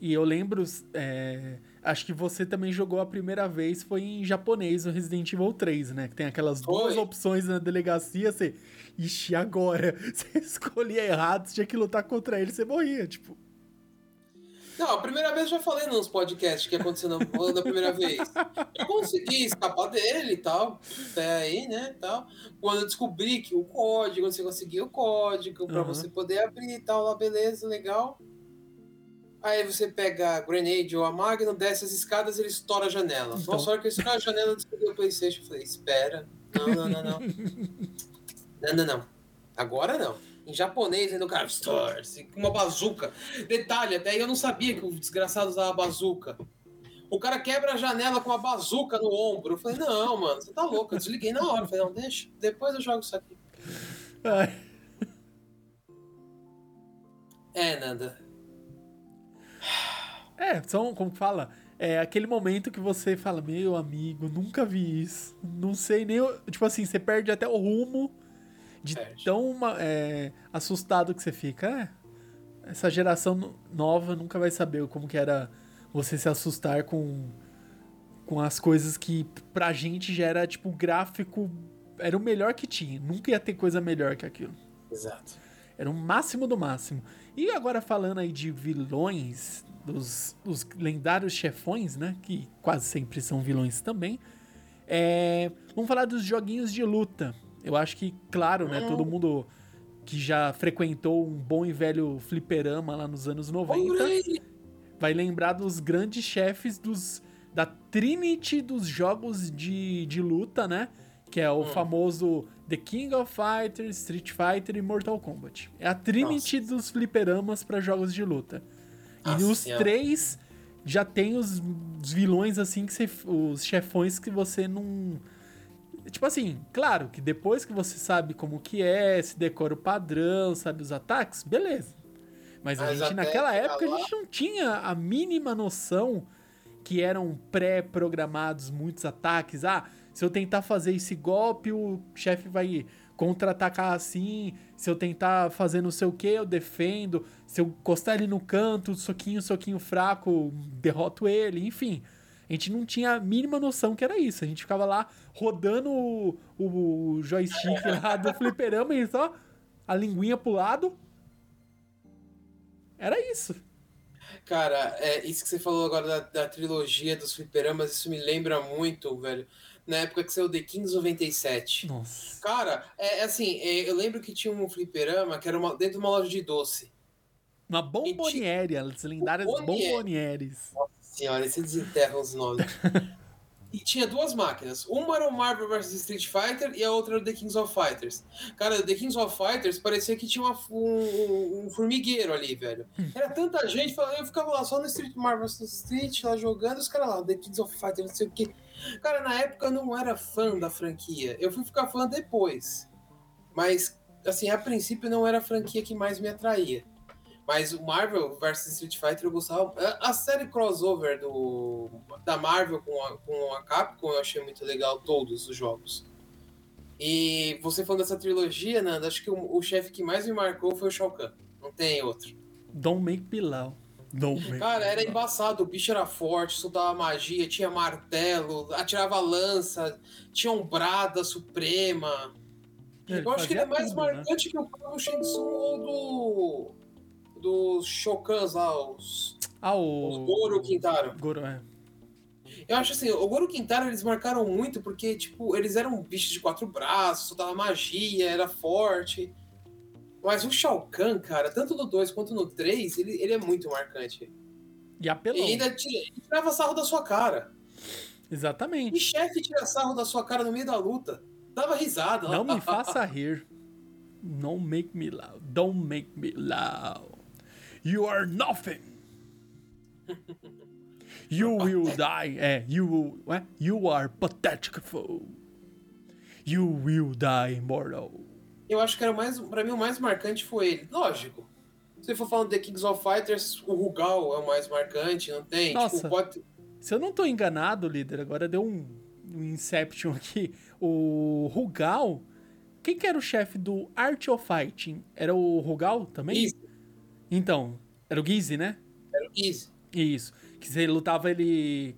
E eu lembro, é, acho que você também jogou a primeira vez, foi em japonês, no Resident Evil 3, né? Que tem aquelas duas Foi. opções na delegacia, você. Ixi, agora? Você escolhia errado, você tinha que lutar contra ele, você morria, tipo. Não, a primeira vez eu já falei nos podcasts que aconteceu na, da primeira vez. Eu consegui escapar dele e tal, até aí, né, tal. Quando eu descobri que o código, você conseguiu o código Uhum. você poder abrir e tal, lá, beleza, legal. Aí você pega a Grenade ou a Magnum, desce as escadas e ele estoura a janela. Então. Nossa, a hora que ele estoura a janela, eu descobri o Playstation. Eu falei, espera, não, não, não, não. não, não, não. Agora não. Em japonês, ainda o cara stores, com uma bazuca. Detalhe, até aí eu não sabia que o desgraçado usava bazuca. O cara quebra a janela com uma bazuca no ombro. Eu falei, não, mano, você tá louco. Eu desliguei na hora. Eu falei, não, deixa, depois eu jogo isso aqui. Ai, É, Nanda. É, são, como que fala? É aquele momento que você fala, meu amigo, nunca vi isso. Não sei nem. o-" Tipo assim, você perde até o rumo de Perde. tão é, assustado que você fica. É, essa geração no- nova nunca vai saber como que era você se assustar com, com as coisas que pra gente já era tipo gráfico. Era o melhor que tinha. Nunca ia ter coisa melhor que aquilo. Exato. Era o máximo do máximo. E agora falando aí de vilões, dos, dos lendários chefões, né? Que quase sempre são vilões também. É, vamos falar dos joguinhos de luta. Eu acho que, claro, né? Todo mundo que já frequentou um bom e velho fliperama lá nos anos 90 vai lembrar dos grandes chefes dos, da Trinity dos jogos de, de luta, né? Que é o Hum. famoso The King of Fighters, Street Fighter e Mortal Kombat. É a Trinity dos fliperamas para jogos de luta. E Nossa os Senhora. três já tem os, os vilões assim que você, os chefões que você não Tipo assim, claro que depois que você sabe como que é, se decora o padrão, sabe os ataques, beleza. Mas a Mas gente, até naquela época, a lá- gente não tinha a mínima noção que eram pré-programados muitos ataques. Ah, se eu tentar fazer esse golpe, o chefe vai contra-atacar assim. Se eu tentar fazer não sei o que, eu defendo. Se eu encostar ele no canto, soquinho, soquinho fraco, derroto ele, enfim. A gente não tinha a mínima noção que era isso. A gente ficava lá rodando o, o joystick lá do fliperama e só a linguinha pro lado. Era isso. Cara, é, isso que você falou agora da, da trilogia dos fliperamas, isso me lembra muito, velho. Na época que saiu The Kings 97. Nossa. Cara, é é assim, é, eu lembro que tinha um fliperama que era uma- dentro de uma loja de doce. Uma bomboniere, as lendárias Bomboniere. bombonieres. Senhora, você desenterra os nomes. e tinha duas máquinas. Uma era o Marvel vs Street Fighter e a outra era o The Kings of Fighters. Cara, o The Kings of Fighters parecia que tinha uma- um, um formigueiro ali, velho. Era tanta gente, eu ficava lá só no Street Marvel vs Street, lá jogando, os caras lá, The Kings of Fighters, não sei o quê. Cara, na época eu não era fã da franquia. Eu fui ficar fã depois. Mas, assim, a princípio não era a franquia que mais me atraía. Mas o Marvel vs Street Fighter eu gostava. A, série crossover do, da Marvel com a, com a Capcom eu achei muito legal, todos os jogos. E você falando dessa trilogia, Nanda, acho que o, o chefe que mais me marcou foi o Shao Kahn. Não tem outro. Don't make Pilau. Don't make Cara, era embaçado. O bicho era forte, soltava magia, tinha martelo, atirava lança, tinha ombrada suprema. Ele eu acho que ele é mais tudo, né? marcante que o próprio ou do. dos Shokans lá, os, Ah, os o. Goro Quintaro. Goro, é. Eu acho assim, o Goro Quintaro eles marcaram muito porque, tipo, eles eram bichos de quatro braços, soltava magia, era forte. Mas o Shao Kahn, cara, tanto no 2 quanto no 3, ele, ele é muito marcante. E apelão. E ainda tira- tirava sarro da sua cara. E Exatamente. chefe tira sarro da sua cara no meio da luta. Dava risada. Não me faça rir. Don't make me loud. Don't make me loud. You are nothing. You will die. É, you will. ué? You are pathetic fool. You will die, mortal. Eu acho que era o mais, pra mim o mais marcante foi ele. Lógico. Se você for falando de The Kings of Fighters, o Rugal é o mais marcante, não tem? Nossa. Tipo, pode... Se eu não tô enganado, líder, agora deu um, um Inception aqui. O Rugal. Quem que era o chefe do Art of Fighting? Era o Rugal também? Isso, Então, era o Gizzy, né? era o Easy. Isso. Que você lutava ele.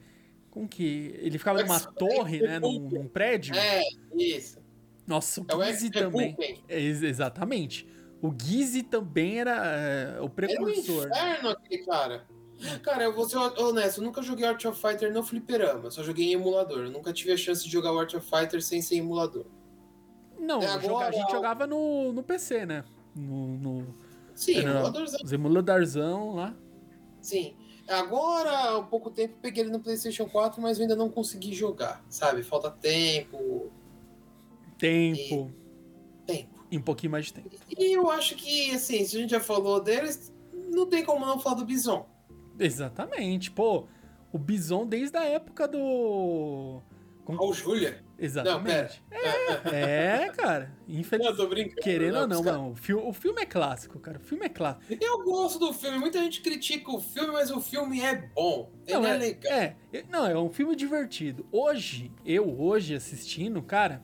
Como que. Ele ficava numa torre, né? Num, num prédio. É, isso. Nossa, o É Gizzy também. É, ex- exatamente. O Gizzy também era é, o Era um precursor. né? inferno aquele cara. Cara, eu vou ser honesto, eu nunca joguei Art of Fighter no fliperama, só joguei em emulador. Eu nunca tive a chance de jogar o Art of Fighter sem ser emulador. Não, É, agora- a gente jogava no, no PC, né? No, no Sim, Era- emuladorzão. os emuladorzão lá. Sim. Agora, há pouco tempo, peguei ele no PlayStation 4, mas eu ainda não consegui jogar, sabe? Falta tempo, Tempo. tempo. E um pouquinho mais de tempo. E eu acho que, assim, se a gente já falou deles, não tem como não falar do Bison. Exatamente. Pô, o Bison desde a época do. Como- Ou Júlia. Exatamente. é, cara. Não, Infelizmente. tô brincando. Querendo ou não, mano, o filme, o filme é clássico, cara. O filme é clássico. Eu gosto do filme, muita gente critica o filme, mas o filme é bom. Ele Não, é, é, legal. é, é- não, é um filme divertido. Hoje, eu hoje assistindo, cara,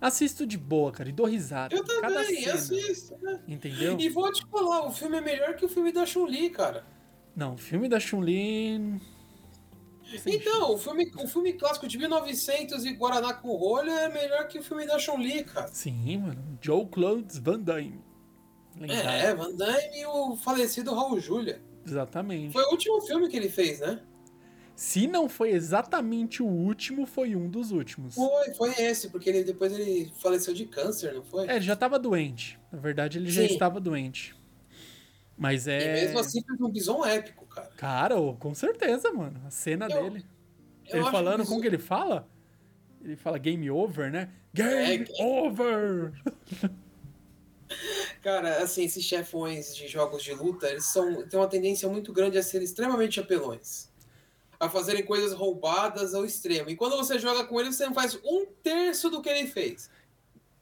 assisto de boa, cara, e dou risada. Eu também, cena, assisto. né? Entendeu? E vou te falar, o filme é melhor que o filme da Chun-Li, cara. Não, o filme da Chun-Li. Então, o filme, o filme clássico de 1900 e Guaraná com rolha é melhor que o filme da Chun-Li, cara. Sim, mano. Joe Claude Van Damme. Lendário. É, Van Damme e o falecido Raul Julia. Exatamente. Foi o último filme que ele fez, né? Se não foi exatamente o último, foi um dos últimos. Foi, foi esse, porque ele, depois ele faleceu de câncer, não foi? É, ele já tava doente. Na verdade, ele já Sim. estava doente. Mas E é. mesmo assim fez um bison épico, cara. Cara, com certeza, mano. A cena Eu- dele. Eu ele falando, como que ele fala? Ele fala game over, né? Game É, over! Cara, assim, esses chefões de jogos de luta, eles são, têm uma tendência muito grande a serem extremamente apelões. A fazerem coisas roubadas ao extremo. E quando você joga com ele, você não faz um terço do que ele fez.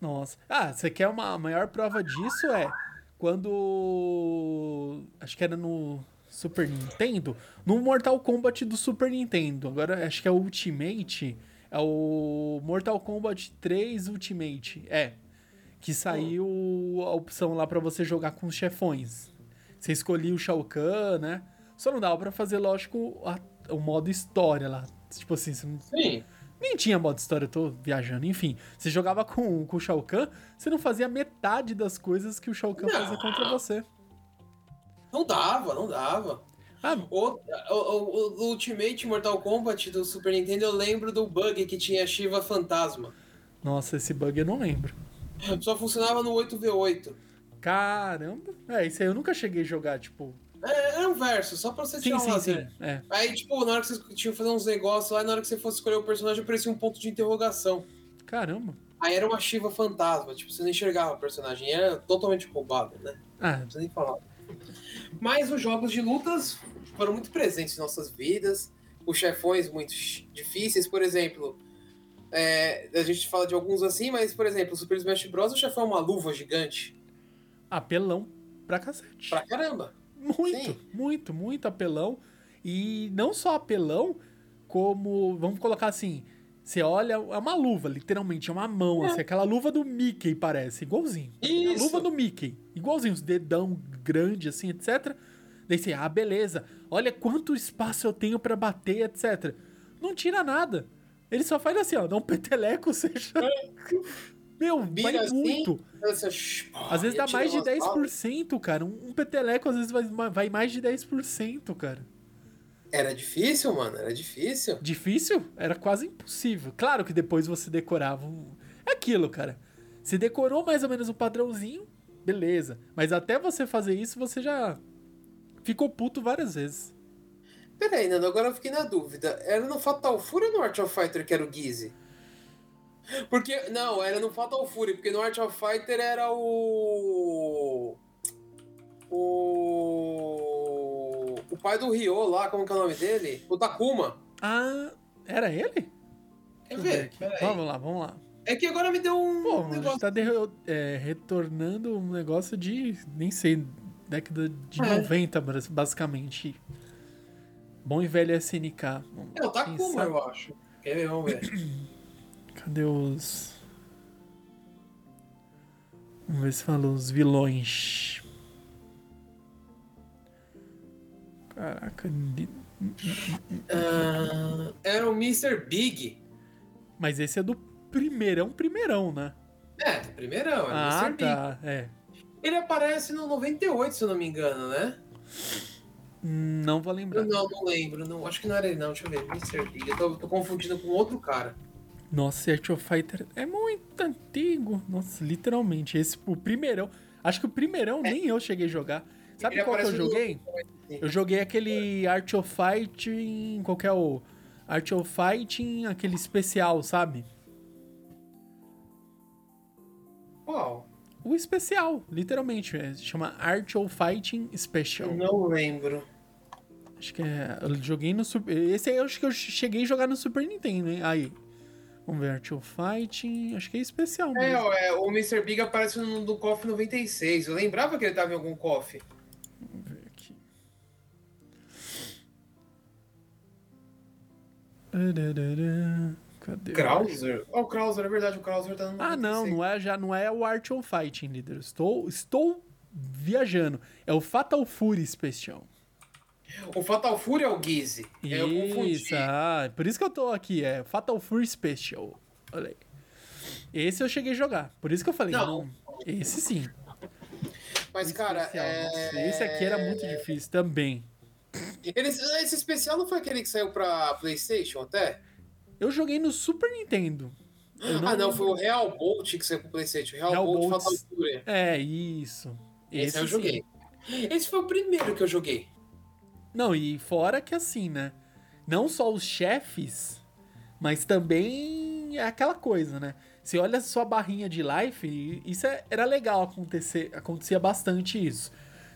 Nossa. Ah, você quer uma maior prova disso? É quando. Acho que era no Super Nintendo. No Mortal Kombat do Super Nintendo. Agora acho que é o Ultimate. É o Mortal Kombat 3 Ultimate. É. Que saiu a opção lá pra você jogar com os chefões. Você escolhia o Shao Kahn, né? Só não dava pra fazer, lógico, a- o modo história lá. Tipo assim, você não Sim. nem tinha modo história, eu tô viajando. Enfim, você jogava com, com o Shao Kahn, você não fazia metade das coisas que o Shao Kahn Não. fazia contra você. Não dava, não dava. Ah, O, o- o- o Ultimate Mortal Kombat do Super Nintendo, eu lembro do bug que tinha a Shiva Fantasma. nossa, esse bug eu não lembro. Só funcionava no 8v8. Caramba. É, isso aí eu nunca cheguei a jogar, tipo. É, era um verso, só pra você Sim, tirar um sim, sim. lazer. É. Aí, tipo, na hora que vocês tinham que fazer uns negócios lá, na hora que você fosse escolher o personagem, aparecia um ponto de interrogação. Caramba. Aí era uma Shiva fantasma, tipo, você não enxergava o personagem, era totalmente roubado, né? Ah, Não precisa nem falar. Mas os jogos de lutas foram muito presentes em nossas vidas, os chefões muito difíceis, por exemplo. é, a gente fala de alguns assim, mas, por exemplo, o Super Smash Bros. o chefão é uma luva gigante. apelão pra cacete. Pra caramba. Muito, Sim. muito, muito apelão. E não só apelão, como, vamos colocar assim, você olha, é uma luva, literalmente, é uma mão, É. assim, aquela luva do Mickey parece, igualzinho. A Isso. luva do Mickey, igualzinho, os dedão grande, assim, etc. Daí você, ah, beleza, olha quanto espaço eu tenho pra bater, etc. Não tira nada. Ele só faz assim, ó, dá um peteleco, você já... Meu, Vira vai assim, muito. Essa- Às vezes dá mais de umas balas. 10%, cara. Um, um peteleco às vezes vai, vai mais de 10%, cara. Era difícil, mano, era difícil. Difícil? Era quase impossível. Claro que depois você decorava. um- É aquilo, cara. Você decorou mais ou menos o padrãozinho, beleza. Mas até você fazer isso, você já ficou puto várias vezes. Pera aí, Nando, agora eu fiquei na dúvida. Era no Fatal Fury ou no Art of Fighter que era o Gizzy? Porque, não, era no Fatal Fury, porque no Art of Fighter era o... O... O pai do Ryo lá, como que é o nome dele? O Takuma. Ah, era ele? Quer ver? Vamos lá, vamos lá. É que agora me deu um Pô, a gente negócio. tá de- é, retornando um negócio de, nem sei, década de É. 90, bas- basicamente. Bom e velho SNK. Vamos É o Takuma, pensar. eu acho. Quer ver? Vamos ver. Cadê os. Vamos ver se fala os vilões. Caraca, Ah, era o Mr. Big. mas esse é do primeirão, primeirão, né? É, do primeirão, é Ah, Mr. Big. tá, é. Ele aparece no 98, se eu não me engano, né? Não vou lembrar. Não, não lembro. Não, acho que não era ele, não. Deixa eu ver. Mr. Big. Eu tô, tô confundindo com outro cara. Nossa, Art of Fighter é muito antigo. Nossa, literalmente. Esse, o primeirão. Acho que o primeirão nem eu cheguei a jogar. Sabe Ele qual que eu no- joguei? Eu joguei aquele Art of Fighting. Qual que é o. Art of Fighting, aquele especial, sabe? Qual? O especial, literalmente. É, chama Art of Fighting Special. Não lembro. Acho que é. Eu joguei no Super. Esse aí eu acho que eu cheguei a jogar no Super Nintendo, hein? Aí. Vamos ver, Art of Fighting. Acho que é especial É, mesmo. ó, é, o Mr. Big aparece no do KOF 96. Eu lembrava que ele tava em algum KOF. Vamos ver aqui. Cadê? o- Krauser? Ó, o Krauser, é verdade, o Krauser tá no Ah, não, 96. não é, já não é o Art of Fighting, líder. Estou, estou viajando. É o Fatal Fury Special. O Fatal Fury é o Gizzy. É, eu confundi. Ah, por isso que eu tô aqui, é Fatal Fury Special. Olha aí. Esse eu cheguei a jogar, por isso que eu falei, Não. não, esse sim. Mas, cara, Especial. é... Esse aqui era muito difícil também. Ele- esse especial não foi aquele que saiu pra Playstation até? Eu joguei no Super Nintendo. Eu ah, não, foi o Real Bolt que saiu pro Playstation. Real, Real Bolt Bolt. Fatal Fury. É, isso. Esse, eu sim. joguei. Esse foi o primeiro que eu joguei. Não, e fora que assim, né? Não só os chefes, mas também é aquela coisa, né? Você olha a sua barrinha de life, isso é- era legal acontecer, acontecia bastante isso.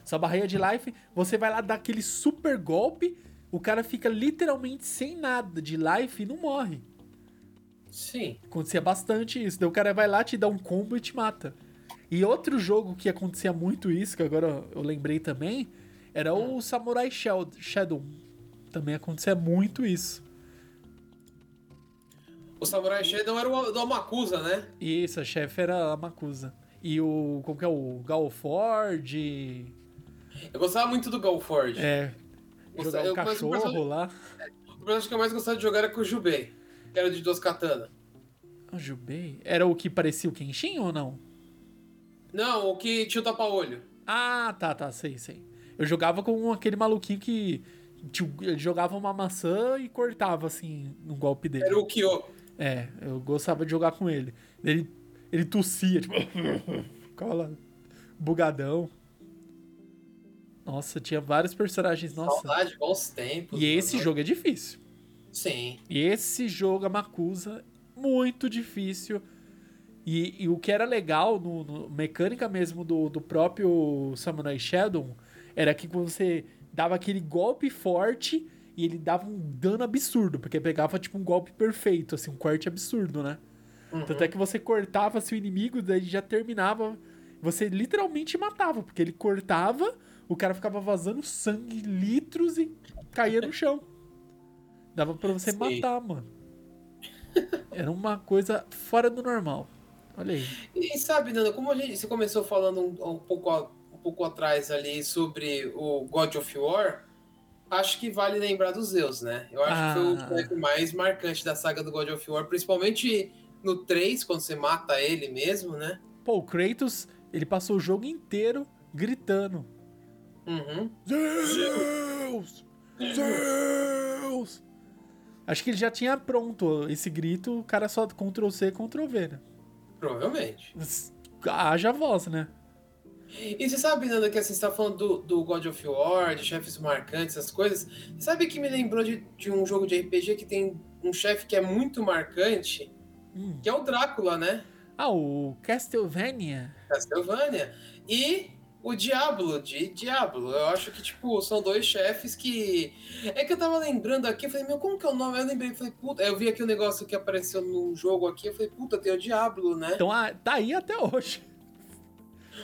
Sua barrinha de life, você vai lá dar aquele super golpe, o cara fica literalmente sem nada de life e não morre. Sim. Acontecia bastante isso. Daí o cara vai lá, te dá um combo e te mata. E outro jogo que acontecia muito isso, que agora eu lembrei também, era o Samurai Shadow. Também acontecia muito isso. O Samurai Shadow era o do Amakusa, né? Isso, a chefe era a Makusa. E o. Como que é? O Gal Ford. Eu gostava muito do Galford. É. Jogar o eu- o cachorro personagem- lá. O personagem que eu mais gostava de jogar era com o Jubei, que era de duas katanas. O Jubei? Era o que parecia o Kenshin ou não? Não, o que tinha o tapa-olho. Ah, tá, tá, sei, sei. Eu jogava com aquele maluquinho que. Ele jogava uma maçã e cortava assim no golpe dele. Era o Kyo. É, eu gostava de jogar com ele. Ele, ele tossia, tipo. Ficava lá, bugadão. Nossa, tinha vários personagens. Nossa. Saudade, bons tempos. E esse mano. jogo é difícil. Sim. E esse jogo, a Makusa, muito difícil. E, e o que era legal, no, no- mecânica mesmo do, do próprio Samurai Shadow, era que você dava aquele golpe forte e ele dava um dano absurdo, porque pegava tipo um golpe perfeito, assim, um corte absurdo, né? Uhum. Tanto é que você cortava seu inimigo, daí já terminava. Você literalmente matava, porque ele cortava, o cara ficava vazando sangue, litros e caía no chão. Dava pra você Sim. matar, mano. Era uma coisa fora do normal. Olha aí. E sabe, Nando, como a gente, você começou falando um, um pouco, pouco atrás ali sobre o God of War, acho que vale lembrar dos Zeus, né? Eu acho que foi Ah. o chefe mais marcante da saga do God of War, principalmente no 3, quando você mata ele mesmo, né? Pô, o Kratos, ele passou o jogo inteiro gritando. Uhum. Zeus! Zeus! Acho que ele já tinha pronto esse grito, o cara só Ctrl C, Ctrl V, né? Provavelmente. Haja voz, né? E você sabe, Nanda, que assim, você tá falando do, do God of War, de chefes marcantes, essas coisas. Você sabe que me lembrou de, de um jogo de RPG que tem um chefe que é muito marcante, Hum. que é o Drácula, né? Ah, o Castlevania. Castlevania. E o Diablo, de Diablo. Eu acho que, tipo, são dois chefes que. É que eu tava lembrando aqui, eu falei, meu, como que é o nome? Eu lembrei, falei, puta. Eu vi aqui o negócio que apareceu no jogo aqui, eu falei, puta, tem o Diablo, né? Então ah, tá aí até hoje.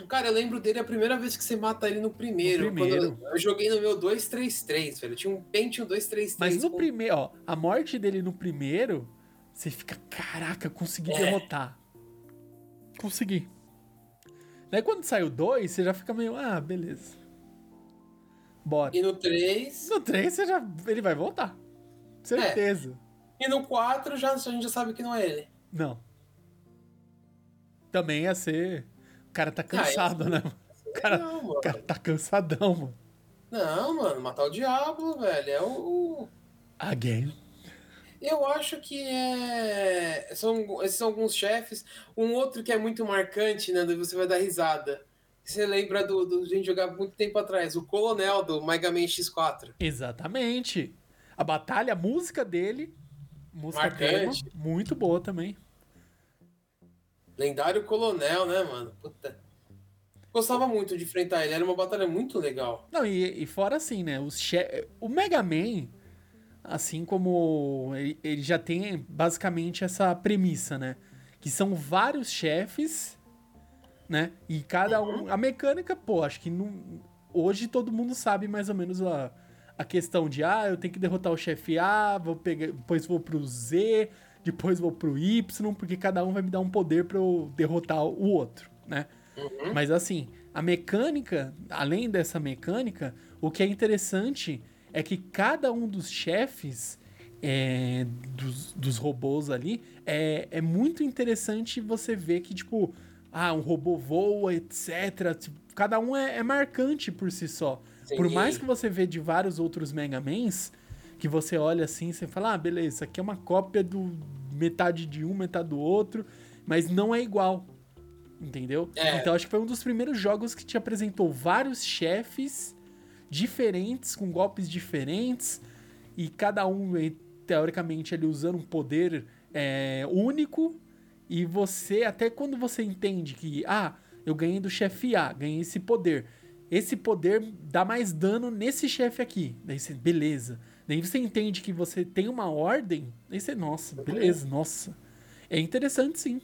Cara, eu lembro dele a primeira vez que você mata ele no primeiro. No primeiro. Eu, eu joguei no meu 233, velho. Eu tinha um Pentium 233. Mas no com- primeiro, ó, a morte dele no primeiro, você fica, caraca, consegui É. derrotar. Consegui. Daí quando sai o 2, você já fica meio, ah, beleza. Bora. E no 3. No 3, você já, ele vai voltar. Certeza. E no 4 já, a gente já sabe que não é ele. Não. Também ia ser. O cara tá cansado, né? O cara, Não, o mano. cara tá cansadão, mano. Não, mano, matar o Diablo, velho. É o. Again. Eu acho que é. São, esses são alguns chefes. Um outro que é muito marcante, né? Você vai dar risada. Você lembra do, do a gente jogar muito tempo atrás, o Colonel do Mega Man X4. Exatamente. A batalha, a música dele. Música Marcante. tema, muito boa também. Lendário Colonel, né, mano? Puta. Gostava muito de enfrentar ele, era uma batalha muito legal. Não, e, e fora assim, né? Os che... O Mega Man, assim como ele, ele já tem basicamente essa premissa, né? Que são vários chefes, né? E cada um. A mecânica, pô, acho que não, hoje todo mundo sabe mais ou menos a, a questão de ah, eu tenho que derrotar o chefe A, vou pegar, depois vou pro Z, depois vou pro Y, porque cada um vai me dar um poder pra eu derrotar o outro, né? Mas assim, a mecânica, além dessa mecânica, o que é interessante é que cada um dos chefes é, dos, dos robôs ali é, é muito interessante você ver que, tipo, ah, um robô voa, etc. Tipo, cada um é, é marcante por si só. Sim. Por mais que você vê de vários outros Mega Mans, que você olha assim, você fala, ah, beleza, isso aqui é uma cópia do metade de um, metade do outro, mas não é igual. Entendeu? É. Então acho que foi um dos primeiros jogos que te apresentou vários chefes diferentes, com golpes diferentes, e cada um, eh, teoricamente, ali usando um poder é, único. E você, até quando você entende que, ah, eu ganhei do chefe A, ganhei esse poder. Esse poder dá mais dano nesse chefe aqui. Daí você, beleza. Daí você entende que você tem uma ordem. Daí você, nossa, beleza, nossa. É interessante sim.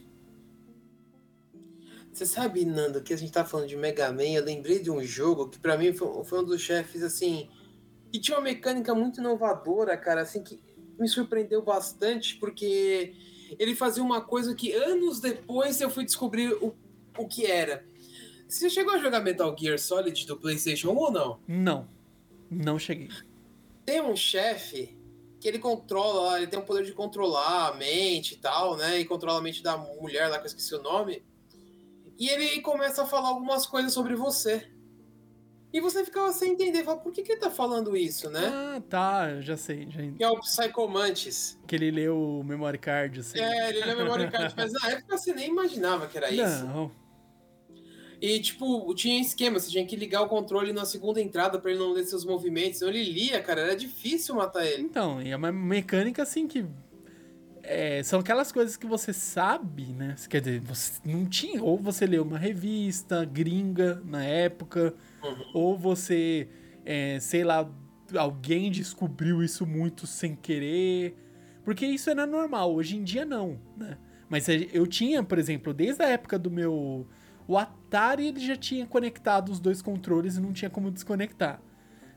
Você sabe, Nando, que a gente tá falando de Mega Man, eu lembrei de um jogo que pra mim foi, foi um dos chefes, assim, que tinha uma mecânica muito inovadora, cara, assim, que me surpreendeu bastante, porque ele fazia uma coisa que anos depois eu fui descobrir o, o que era. Você chegou a jogar Metal Gear Solid do PlayStation 1 ou não? Não. Não cheguei. Tem um chefe que ele controla, ele tem o poder de controlar a mente e tal, né? E controla a mente da mulher lá que eu esqueci o nome. E ele começa a falar algumas coisas sobre você. E você ficava sem entender, fala, por que, que ele tá falando isso, né? Ah, tá, eu já sei. Já... Que é o Psychomantis. Que ele leu o memory card, assim. É, ele é memory card, mas na época você nem imaginava que era isso. Não. E, tipo, tinha esquema, você tinha que ligar o controle na segunda entrada pra ele não ler seus movimentos. Então ele lia, cara, era difícil matar ele. Então, e é uma mecânica assim que. é, são aquelas coisas que você sabe, né? Quer dizer, você não tinha. Ou você leu uma revista gringa na época, ou você, é, sei lá, alguém descobriu isso muito sem querer. Porque isso era normal, hoje em dia não, né? Mas eu tinha, por exemplo, desde a época do meu. O Atari ele já tinha conectado os dois controles e não tinha como desconectar.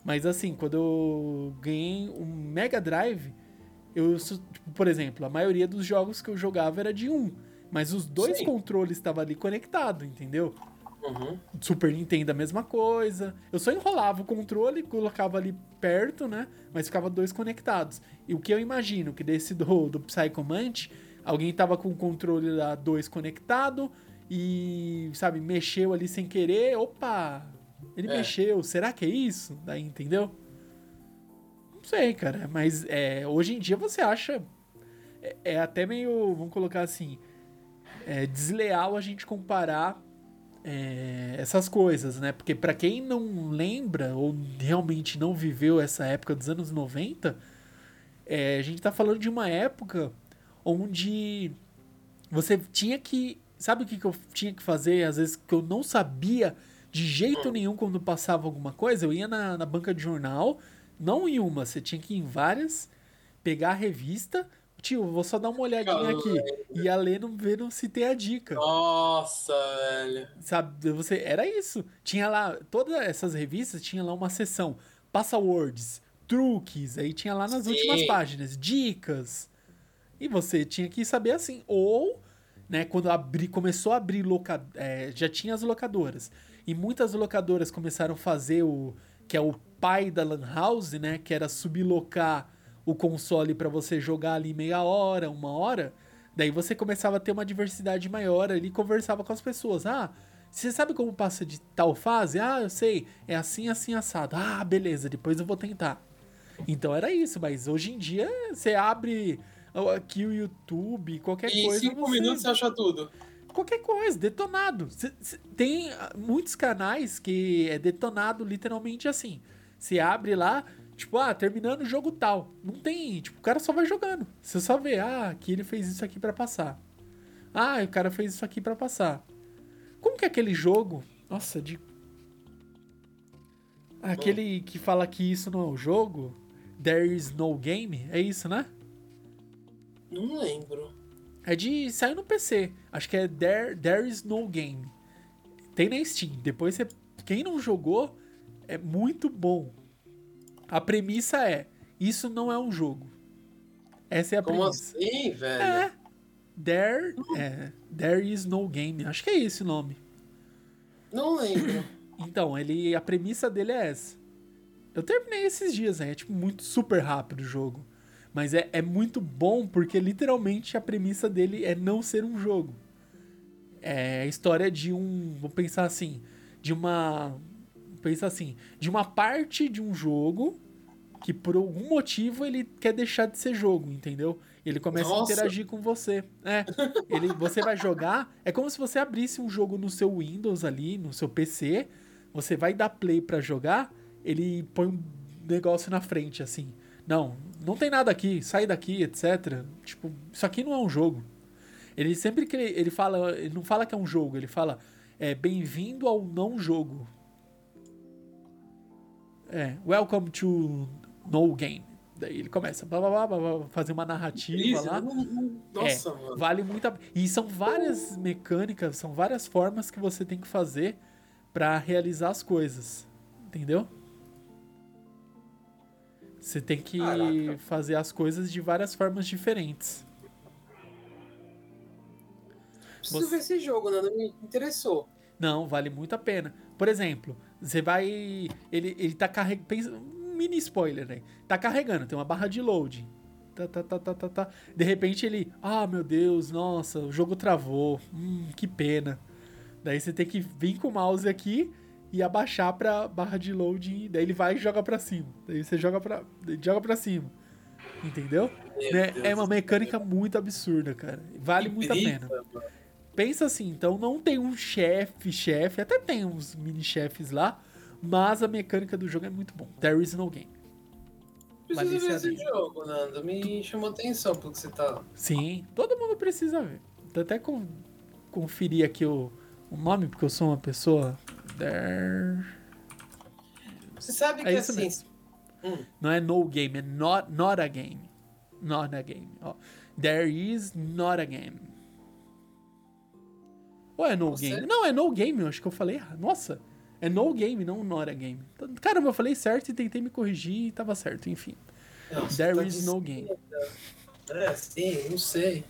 Mas assim, quando eu ganhei um Mega Drive, eu, tipo, por exemplo, a maioria dos jogos que eu jogava era de um. Mas os dois Sim. controles estavam ali conectados, entendeu? Uhum. Super Nintendo a mesma coisa. Eu só enrolava o controle, colocava ali perto, né? Mas ficava dois conectados. E o que eu imagino que desse do, do Psychomante, Alguém tava com o controle da 2 conectado e, sabe, mexeu ali sem querer. Opa! Ele É. mexeu. Será que é isso? Daí, entendeu? Não sei, cara. Mas é, hoje em dia você acha. É, é até meio. Vamos colocar assim. É desleal a gente comparar é, essas coisas, né? Porque pra quem não lembra ou realmente não viveu essa época dos anos 90, é, a gente tá falando de uma época onde você tinha que. Sabe o que, que eu tinha que fazer? Às vezes que eu não sabia de jeito nenhum quando passava alguma coisa. Eu ia na, na banca de jornal, não em uma, você tinha que ir em várias, pegar a revista. Tio, vou só dar uma olhadinha aqui. Ia lendo, vendo se tem a dica. Nossa, velho. Sabe, você era isso. Tinha lá, todas essas revistas tinha lá uma seção passwords, truques, aí tinha lá nas Sim. últimas páginas dicas. E você tinha que saber assim, ou, né, quando abri, começou a abrir loca, é, já tinha as locadoras. E muitas locadoras começaram a fazer o que é o pai da Lan House, né, que era sublocar o console para você jogar ali meia hora, uma hora. Daí você começava a ter uma diversidade maior ali, conversava com as pessoas. Ah, você sabe como passa de tal fase? Ah, eu sei. É assim, assim, assado. Ah, beleza, depois eu vou tentar. Então era isso, mas hoje em dia você abre aqui o YouTube, qualquer E em coisa. cinco você- minutos você acha tudo. Qualquer coisa, detonado. Cê- tem ah, muitos canais que é detonado literalmente assim. Você abre lá, tipo, ah, terminando o jogo tal. Não tem, tipo, o cara só vai jogando. Você só vê, ah, aqui ele fez isso aqui pra passar. Ah, o cara fez isso aqui pra passar. Como que é aquele jogo? Nossa, de. Aquele que fala que isso não é o jogo? There is no game? É isso, né? Não lembro. É de. saiu no PC. Acho que é There, There is no game. Tem na Steam. Depois você. Quem não jogou, é muito bom. A premissa é: isso não é um jogo. Essa é a Como premissa. assim, velho? É. There, é, There is no game. Acho que é esse o nome. Não lembro. Então, ele, a premissa dele é essa. Eu terminei esses dias, né? É tipo muito super rápido o jogo. Mas é, é muito bom porque literalmente a premissa dele é não ser um jogo. É a história de um. Vou pensar assim. De uma. Pensa assim. De uma parte de um jogo que por algum motivo ele quer deixar de ser jogo, entendeu? Ele começa Nossa. a interagir com você. É. Ele, você vai jogar. É como se você abrisse um jogo no seu Windows ali, no seu PC. Você vai dar play pra jogar. Ele põe um negócio na frente, assim. Não, não tem nada aqui, sai daqui, etc. Tipo, isso aqui não é um jogo. Ele sempre que ele, ele fala, ele não fala que é um jogo, ele fala é bem-vindo ao não jogo. É, welcome to no game. Daí ele começa a blá, blá, blá, blá, blá, fazer uma narrativa Isso, lá. não- não- Nossa, É, mano. Vale muito a... E são várias mecânicas, são várias formas que você tem que fazer pra realizar as coisas. Entendeu? Você tem que Caraca. fazer as coisas de várias formas diferentes. Preciso você- ver esse jogo, né? Não me interessou. Não, vale muito a pena. Por exemplo, você vai. Ele, ele tá carregando. Um mini spoiler aí. Tá carregando, tem uma barra de loading. Tá, tá, tá, tá, tá, tá. De repente ele. Ah, meu Deus, nossa, o jogo travou. Hum, que pena. Daí você tem que vir com o mouse aqui e abaixar pra barra de loading. Daí ele vai e joga pra cima. Daí você joga pra, joga pra cima. Entendeu? Né? É uma mecânica muito absurda, cara. Vale Que muito a pena mano. pensa assim, então não tem um chefe, chefe, até tem uns mini chefes lá, mas a mecânica do jogo é muito bom. There is no game. Preciso Vale ver esse esse jogo, Nando. Me chamou atenção pelo que você tá. Sim, todo mundo precisa ver. Vou até con- conferir aqui o, o nome, porque eu sou uma pessoa. There... Você sabe que É isso assim. mesmo. Hum, Não é no game, é not, not a game. Not a game. ó. There is not a game. Ou é no Você- game? Não, é no game, eu acho que eu falei. Nossa, é no game, não not a game. Caramba, eu falei certo e tentei me corrigir e tava certo, enfim. nossa, There tá is no game. É, sim, não sei.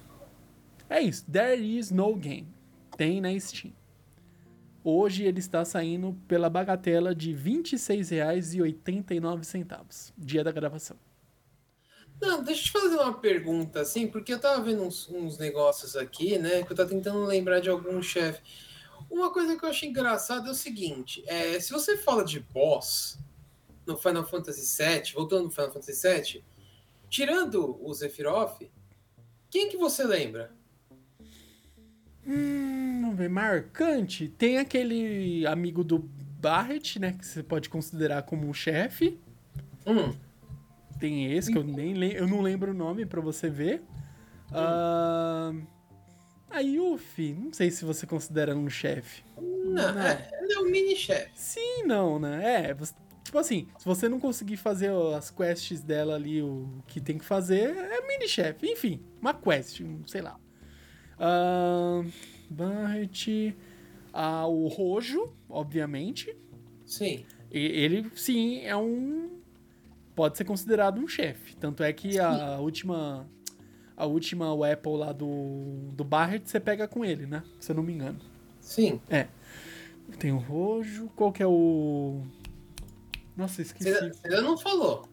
É isso, there is no game. Tem na Steam. Hoje ele está saindo pela bagatela de R$ 26,89, dia da gravação. Não, deixa eu te fazer uma pergunta, assim, porque eu tava vendo uns, uns negócios aqui, né? Que eu tava tentando lembrar de algum chefe. Uma coisa que eu achei engraçada é o seguinte: é, se você fala de boss no Final Fantasy VII, voltando no Final Fantasy VII, tirando o Sephiroth, quem que você lembra? Hum, vamos ver, marcante. Tem aquele amigo do Barret, né? Que você pode considerar como um chefe. Hum, Tem esse, que eu nem lem- eu não lembro o nome pra você ver. Ah, a Yuffie, não sei se você considera um chefe. não, Não. É, ele é um mini-chefe. Sim, não, né? É, você- tipo assim, se você não conseguir fazer as quests dela ali, o que tem que fazer, é mini-chefe. Enfim, uma quest, sei lá. Ah, Barret. Ah, o Rojo, obviamente. Sim. E- Ele, sim, é um. Pode ser considerado um chefe. Tanto é que a última. A última Apple lá do, do Barret você pega com ele, né? Se eu não me engano. Sim. Tem o Rojo. Qual que é o. Nossa, esqueci. Você não falou.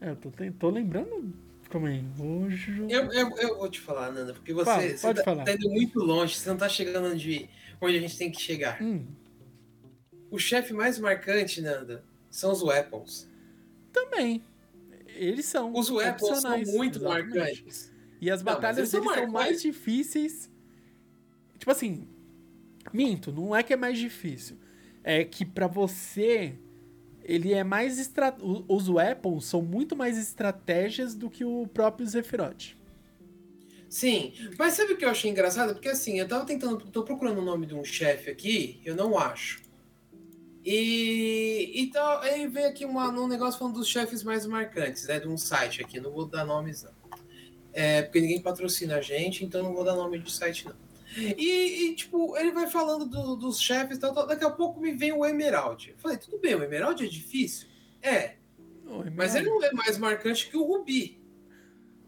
É, eu tô, tô lembrando. Calma aí. Rojo. Eu, eu, eu vou te falar, Nanda, porque você, Fala, você tá, falar. tá indo muito longe, você não tá chegando onde, onde a gente tem que chegar. Hum, O chefe mais marcante, Nanda, são os weapons. também. Eles são. Os weapons são muito exatamente. marcantes. E as Não, batalhas eles são deles são mais difíceis. Tipo assim, minto, não é que é mais difícil. É que pra você ele é mais estra... os weapons são muito mais estratégias do que o próprio Zephyroth. Sim, mas sabe o que eu achei engraçado? Porque assim, eu tava tentando, tô procurando o nome de um chefe aqui, eu não acho. E, e tal, aí veio aqui uma, um negócio falando dos chefes mais marcantes, né? De um site aqui, não vou dar nomes não. É, porque ninguém patrocina a gente, então não vou dar nome de site não. E, e, tipo, ele vai falando do- dos chefes e tal, tal, daqui a pouco me vem o Emerald. Eu falei, tudo bem, o Emerald é difícil? É, mas ele não é mais marcante que o Rubi.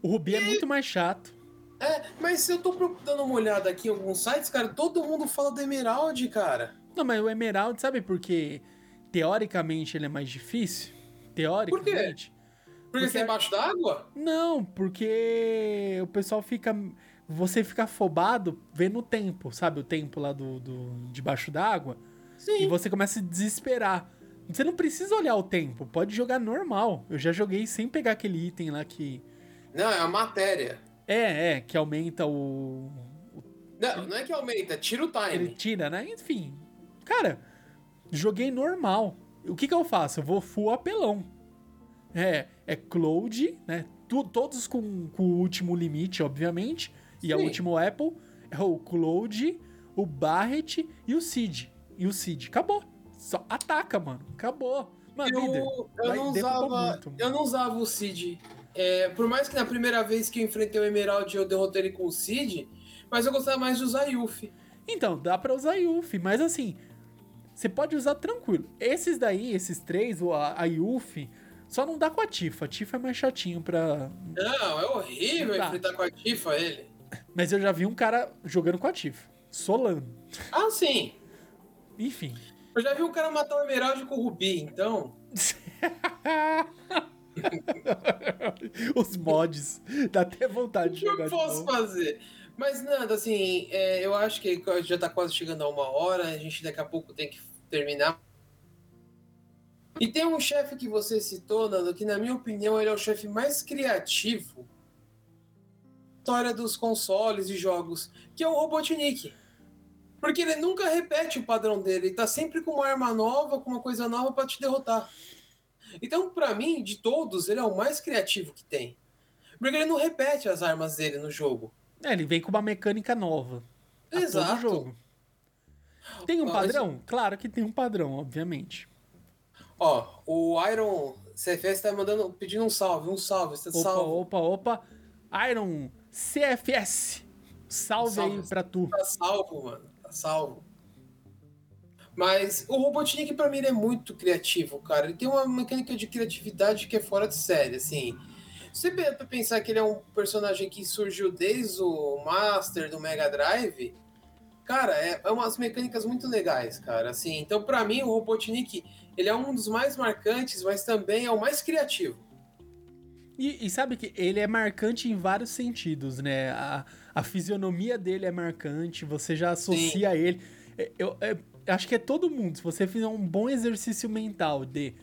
O Rubi é muito mais chato. É, mas se eu tô dando uma olhada aqui em alguns sites, cara, todo mundo fala do Emerald, cara. Não, mas o Emerald, sabe por que teoricamente ele é mais difícil? Teoricamente. Porque, Porque- você é embaixo d'água? Não, porque o pessoal fica. Você fica afobado vendo o tempo, sabe? O tempo lá do, do debaixo d'água. E Sim. você começa a desesperar. Você não precisa olhar o tempo, pode jogar normal. Eu já joguei sem pegar aquele item lá que. Não, é a matéria. É, é, que aumenta o. Não, não é que aumenta, tira o Ele time. tira, né? Enfim. Cara, joguei normal. O que que eu faço? Eu vou full apelão. É, é Cloud, né? Tu- todos com, com o último limite, obviamente. E a Sim. último Apple é o Cloud, o Barret e o Cid. E o Cid. Acabou. Só ataca, mano. Acabou. Mano, líder. Eu, eu, vai- não usava, muito, eu não usava o Cid. É, por mais que na primeira vez que eu enfrentei o Emerald eu derrotei ele com o Cid, mas eu gostava mais de usar Yuffie. Então, dá pra usar Yuffie, mas assim, você pode usar tranquilo. Esses daí, esses três, o- a, a Yuffie, só não dá com a Tifa. A Tifa é mais chatinho pra. Não, é horrível dá. enfrentar com a Tifa ele. Mas eu já vi um cara jogando com a Tifa. Solano. Ah, sim. Enfim. Eu já vi um cara matar o Emerald com o Rubi, então. Os mods. Dá até vontade O de que eu jogar de posso fazer? Mas nada, assim, é, eu acho que já tá quase chegando a uma hora, a gente daqui a pouco tem que terminar. E tem um chefe que você citou, Nando, que na minha opinião ele é o chefe mais criativo história dos consoles e jogos, que é o Robotnik. Porque ele nunca repete o padrão dele, ele tá sempre com uma arma nova, com uma coisa nova pra te derrotar. Então, pra mim, de todos, ele é o mais criativo que tem. Porque ele não repete as armas dele no jogo. É, ele vem com uma mecânica nova. Exato. jogo. Tem um Ó, mas- padrão? Claro que tem um padrão, obviamente. Ó, o Iron CFS tá mandando, pedindo um salve, um salve, você tá Opa, salvo. opa, opa. Iron CFS. Salve, Salve. aí pra tu. Tá salvo, mano, tá salvo. Mas o Robotnik pra mim ele é muito criativo, cara. Ele tem uma mecânica de criatividade que é fora de série, assim. Se você pensar que ele é um personagem que surgiu desde o Master do Mega Drive, cara, é, é umas mecânicas muito legais, cara. Assim, então pra mim o Robotnik ele é um dos mais marcantes, mas também é o mais criativo. E, e sabe que ele é marcante em vários sentidos, né? A, a fisionomia dele é marcante, você já associa ele. É, Eu, é, acho que é todo mundo. Se você fizer um bom exercício mental de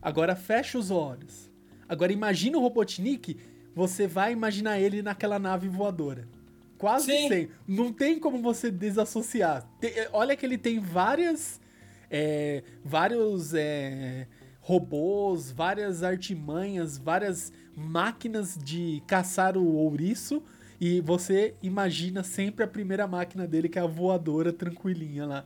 agora fecha os olhos. Agora imagina o Robotnik, você vai imaginar ele naquela nave voadora. Quase Sim. sempre. Não tem como você desassociar. Tem- é, olha que ele tem várias. é, vários é, robôs, várias artimanhas, várias máquinas de caçar o ouriço. E você imagina sempre a primeira máquina dele, que é a voadora tranquilinha lá.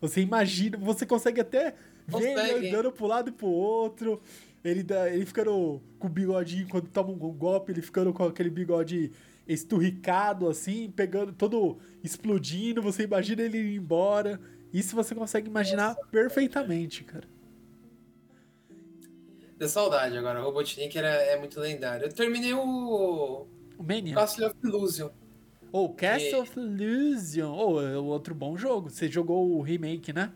Você imagina, você consegue até ver ele andando pro lado e pro outro. Ele, dá, ele ficando com o bigodinho, quando toma um golpe, ele ficando com aquele bigode esturricado, assim, pegando, todo explodindo. Você imagina ele ir embora. Isso você consegue imaginar perfeitamente, cara. Deu saudade agora. O Robotnik era, é muito lendário. Eu terminei o O Mania. Castle of Illusion. Ou Castle of Illusion. Ou é outro bom jogo. Você jogou o remake, né?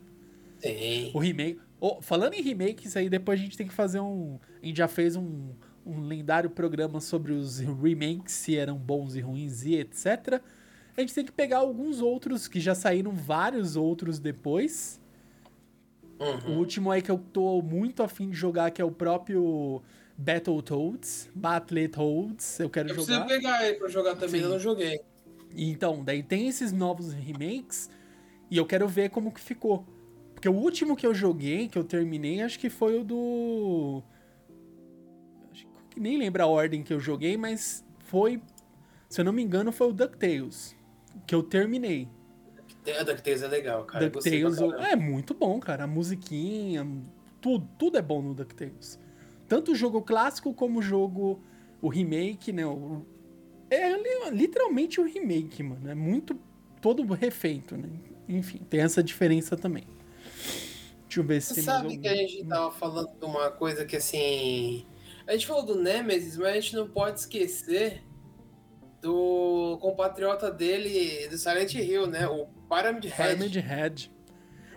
Tem. O remake. Oh, falando em remake, isso aí depois a gente tem que fazer um. A gente já fez um, um lendário programa sobre os remakes, se eram bons e ruins e etc. A gente tem que pegar alguns outros que já saíram vários outros depois. O Uhum. último aí que eu tô muito afim de jogar, que é o próprio Battletoads. Battletoads, eu quero Eu jogar. preciso pegar ele pra jogar também, Sim. eu não joguei. Então, daí tem esses novos remakes e eu quero ver como que ficou. Porque o último que eu joguei, que eu terminei, acho que foi o do. Acho que nem lembro a ordem que eu joguei, mas foi. Se eu não me engano, foi o DuckTales. Que eu terminei. A DuckTales é legal, cara. DuckTales é muito bom, cara. A musiquinha, tudo, tudo é bom no DuckTales. Tanto o jogo clássico como o jogo, o remake, né? O- é li- literalmente o remake, mano. É muito todo refeito, né? Enfim, tem essa diferença também. Deixa eu ver se Você tem sabe algum. que a gente tava falando de uma coisa que assim. A gente falou do Nemesis, mas a gente não pode esquecer do compatriota dele do Silent Hill, né? O Pyramid Head. Pyramid Head.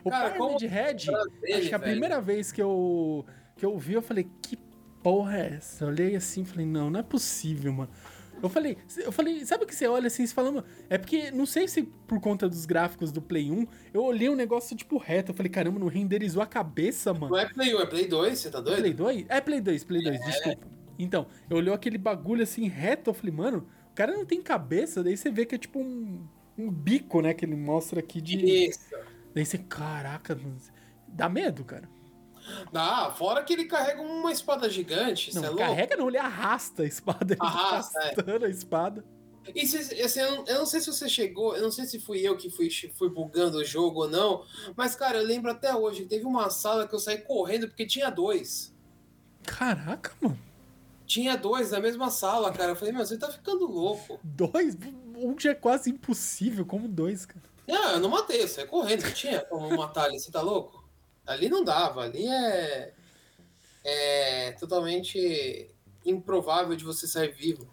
O Cara, Pyramid Head, Dele, acho que a velho. primeira vez que eu, que eu vi, eu falei, que porra é essa? Eu olhei assim e falei, não, não é possível, mano. Eu falei, eu falei, sabe o que você olha assim e você fala, mano, é porque, não sei se por conta dos gráficos do Play 1, eu olhei um negócio tipo reto, eu falei, caramba, não renderizou a cabeça, mano. Não é Play 1, é Play 2, você tá doido? Play 2? É Play 2, Play 2, desculpa. Então, eu olhei aquele bagulho assim reto, eu falei, mano, o cara não tem cabeça, daí você vê que é tipo um, um bico, né, que ele mostra aqui de... Isso. Daí você, caraca, mano, dá medo, cara. Ah, fora que ele carrega uma espada gigante, Não, é carrega não, ele arrasta a espada. Ele Arrasta, tá é. arrastando a espada. E se- assim, eu, não, eu não sei se você chegou, eu não sei se fui eu que fui, fui bugando o jogo ou não, mas, cara, eu lembro até hoje teve uma sala que eu saí correndo porque tinha dois. Caraca, mano. Tinha dois na mesma sala, cara. Eu falei, meu, você tá ficando louco. Dois? Um já é quase impossível, como dois, cara. Não, eu não matei, eu saí correndo, não tinha como matar ali, você tá louco? Ali não dava, ali é. É totalmente improvável de você sair vivo.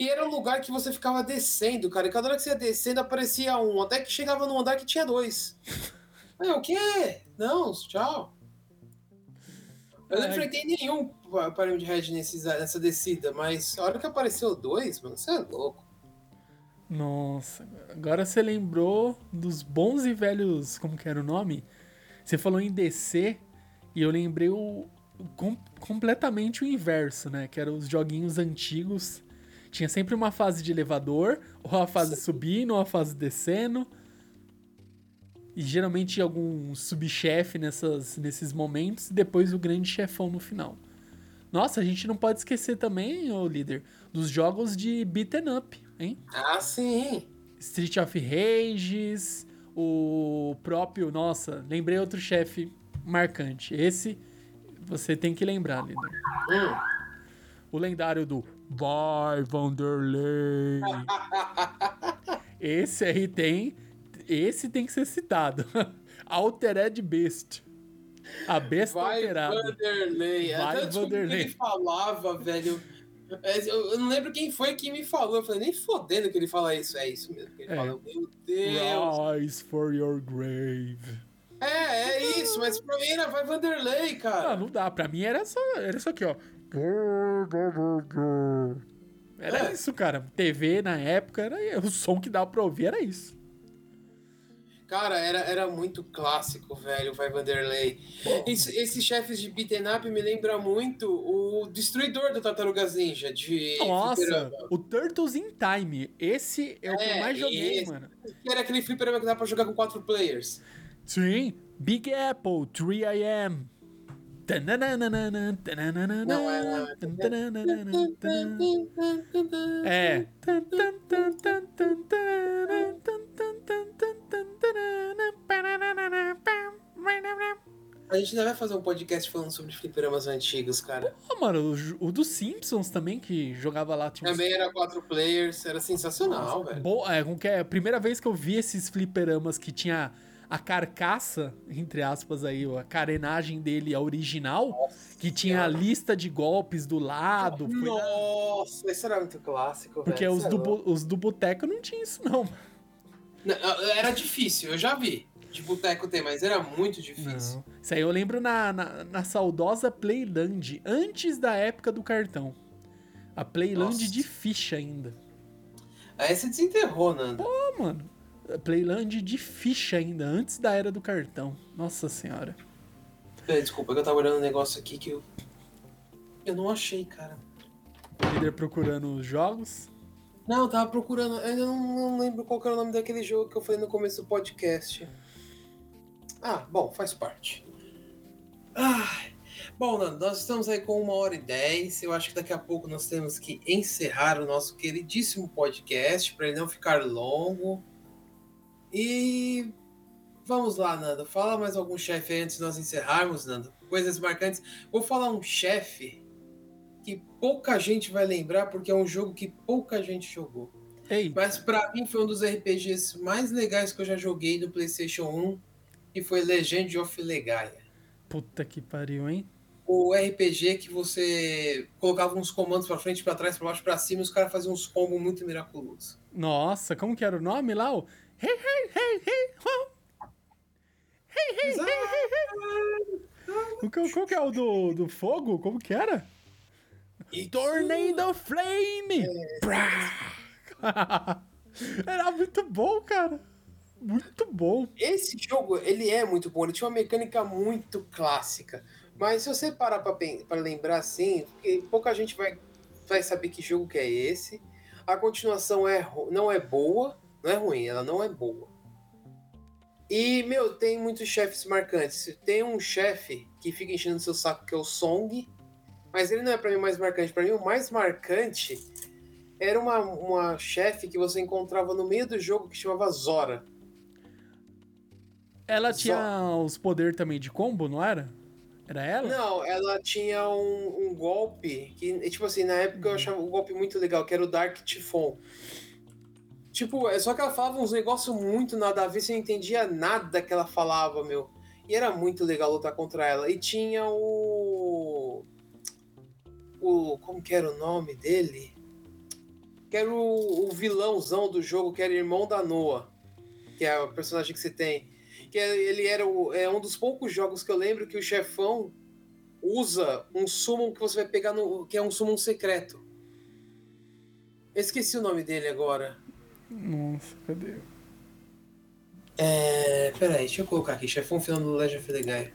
E era um lugar que você ficava descendo, cara, e cada hora que você ia descendo aparecia um, até que chegava num andar que tinha dois. Aí, o quê? Não, tchau. Eu não enfrentei nenhum Pyramid Head nesses- nessa descida, mas a hora que apareceu dois, mano, você é louco. Nossa, agora você lembrou dos bons e velhos. Como que era o nome? Você falou em descer e eu lembrei o, com- completamente o inverso, né? Que eram os joguinhos antigos. Tinha sempre uma fase de elevador, ou a fase subindo, ou a fase descendo. E geralmente algum subchefe nessas, nesses momentos, e depois o grande chefão no final. Nossa, a gente não pode esquecer também, ô líder, dos jogos de beaten up, hein? Ah, sim. Street of Rages, o próprio. Nossa, lembrei outro chefe marcante. Esse você tem que lembrar, líder. Hum. O lendário do Vai Vanderlei. Esse aí tem. Esse tem que ser citado. Altered Beast. A besta Vai alterada. Vanderlei. Vai, Vanderlei. ele falava, velho. É, Eu não lembro quem foi que me falou. Eu falei, nem fodendo que ele fala isso. É isso mesmo que ele É. fala. Meu Deus. Rise for your grave. É, é isso, mas pra mim era vai Vanderlei, Não, cara. não dá. Pra mim era só, era isso aqui, ó. Era É. isso, cara. TV na época, era o som que dava pra ouvir era isso. Cara, era, era muito clássico, velho, vai Vanderlei. Esse- esses chefes de beaten up me lembra muito o Destruidor do Tartarugas Ninja, de Nossa, fliperama. o Turtles in Time. Esse é o que eu É, mais joguei, esse. mano. Era aquele fliperama que dá pra jogar com quatro players. Sim. Big Apple, 3am. É. A gente ainda vai fazer um podcast falando sobre fliperamas antigos, cara. Pô, mano, o, o dos Simpsons também, que jogava lá. Também era quatro players, era sensacional, velho. Bo- é, é? A primeira vez que eu vi esses fliperamas que tinha a carcaça, entre aspas aí, a carenagem dele, a original, que tinha a lista de golpes do lado. foi Nossa, esse era muito clássico, Porque velho. os é do, os do boteco não tinha isso, não. Não, Era difícil, eu já vi. De boteco tem, mas era muito difícil. Não. Isso aí eu lembro na, na, na saudosa Playland, antes da época do cartão. A Playland Nossa. de ficha ainda. Aí você desenterrou, Nando. Pô, mano. Playland de ficha ainda, antes da era do cartão. Nossa senhora. Peraí, Desculpa, que eu tava olhando um negócio aqui que eu. Eu não achei, cara. O líder procurando os jogos. Não, eu tava procurando. Eu ainda não, não lembro qual era o nome daquele jogo que eu falei no começo do podcast. Ah, bom, faz parte. Ai. Bom, Nando, nós estamos aí com uma hora e dez. Eu acho que daqui a pouco nós temos que encerrar o nosso queridíssimo podcast para ele não ficar longo. E vamos lá, Nando. Fala mais algum chefe antes de nós encerrarmos, Nando. Coisas marcantes. Vou falar um chefe que pouca gente vai lembrar porque é um jogo que pouca gente jogou. Mas pra mim foi um dos RPGs mais legais que eu já joguei no PlayStation 1, que foi Legend of Legaia. puta que pariu, hein? O RPG que você colocava uns comandos pra frente, pra trás, pra baixo, pra cima, e os caras faziam uns combos muito miraculosos. Nossa, como que era o nome lá? Hey, hey, hey, hey, oh. O que, qual que é o do, do fogo? Como que era? E Tornado Flame! Prá! Era muito bom, cara. Muito bom. Esse jogo, ele é muito bom, ele tinha uma mecânica muito clássica. Mas se você parar pra, pra lembrar assim, pouca gente vai, vai saber que jogo que é esse. A continuação é, não é boa, não é ruim, ela não é boa. E, meu, tem muitos chefes marcantes. Tem um chefe que fica enchendo seu saco, que é o Song. Mas ele não é pra mim o mais marcante. Pra mim, o mais marcante era uma, uma chefe que você encontrava no meio do jogo que chamava Zora. Ela tinha os poderes também de combo, não era? Era ela? Não, ela tinha um, um golpe que, tipo assim, na época eu achava o golpe muito legal, que era o Dark Typhon. Tipo, é só que ela falava uns negócios muito nada a ver, você não entendia nada que ela falava, meu. E era muito legal lutar contra ela. E tinha o. O. Como que era o nome dele? Que era o, o vilãozão do jogo, que era irmão da Noah. Que é o personagem que você tem. Que é- ele era o, é um dos poucos jogos que eu lembro que o chefão usa um summon que você vai pegar no. que é um summon secreto. Eu esqueci o nome dele agora. Nossa, cadê? É. Peraí, deixa eu colocar aqui. Chefão final do Legend of the Guy.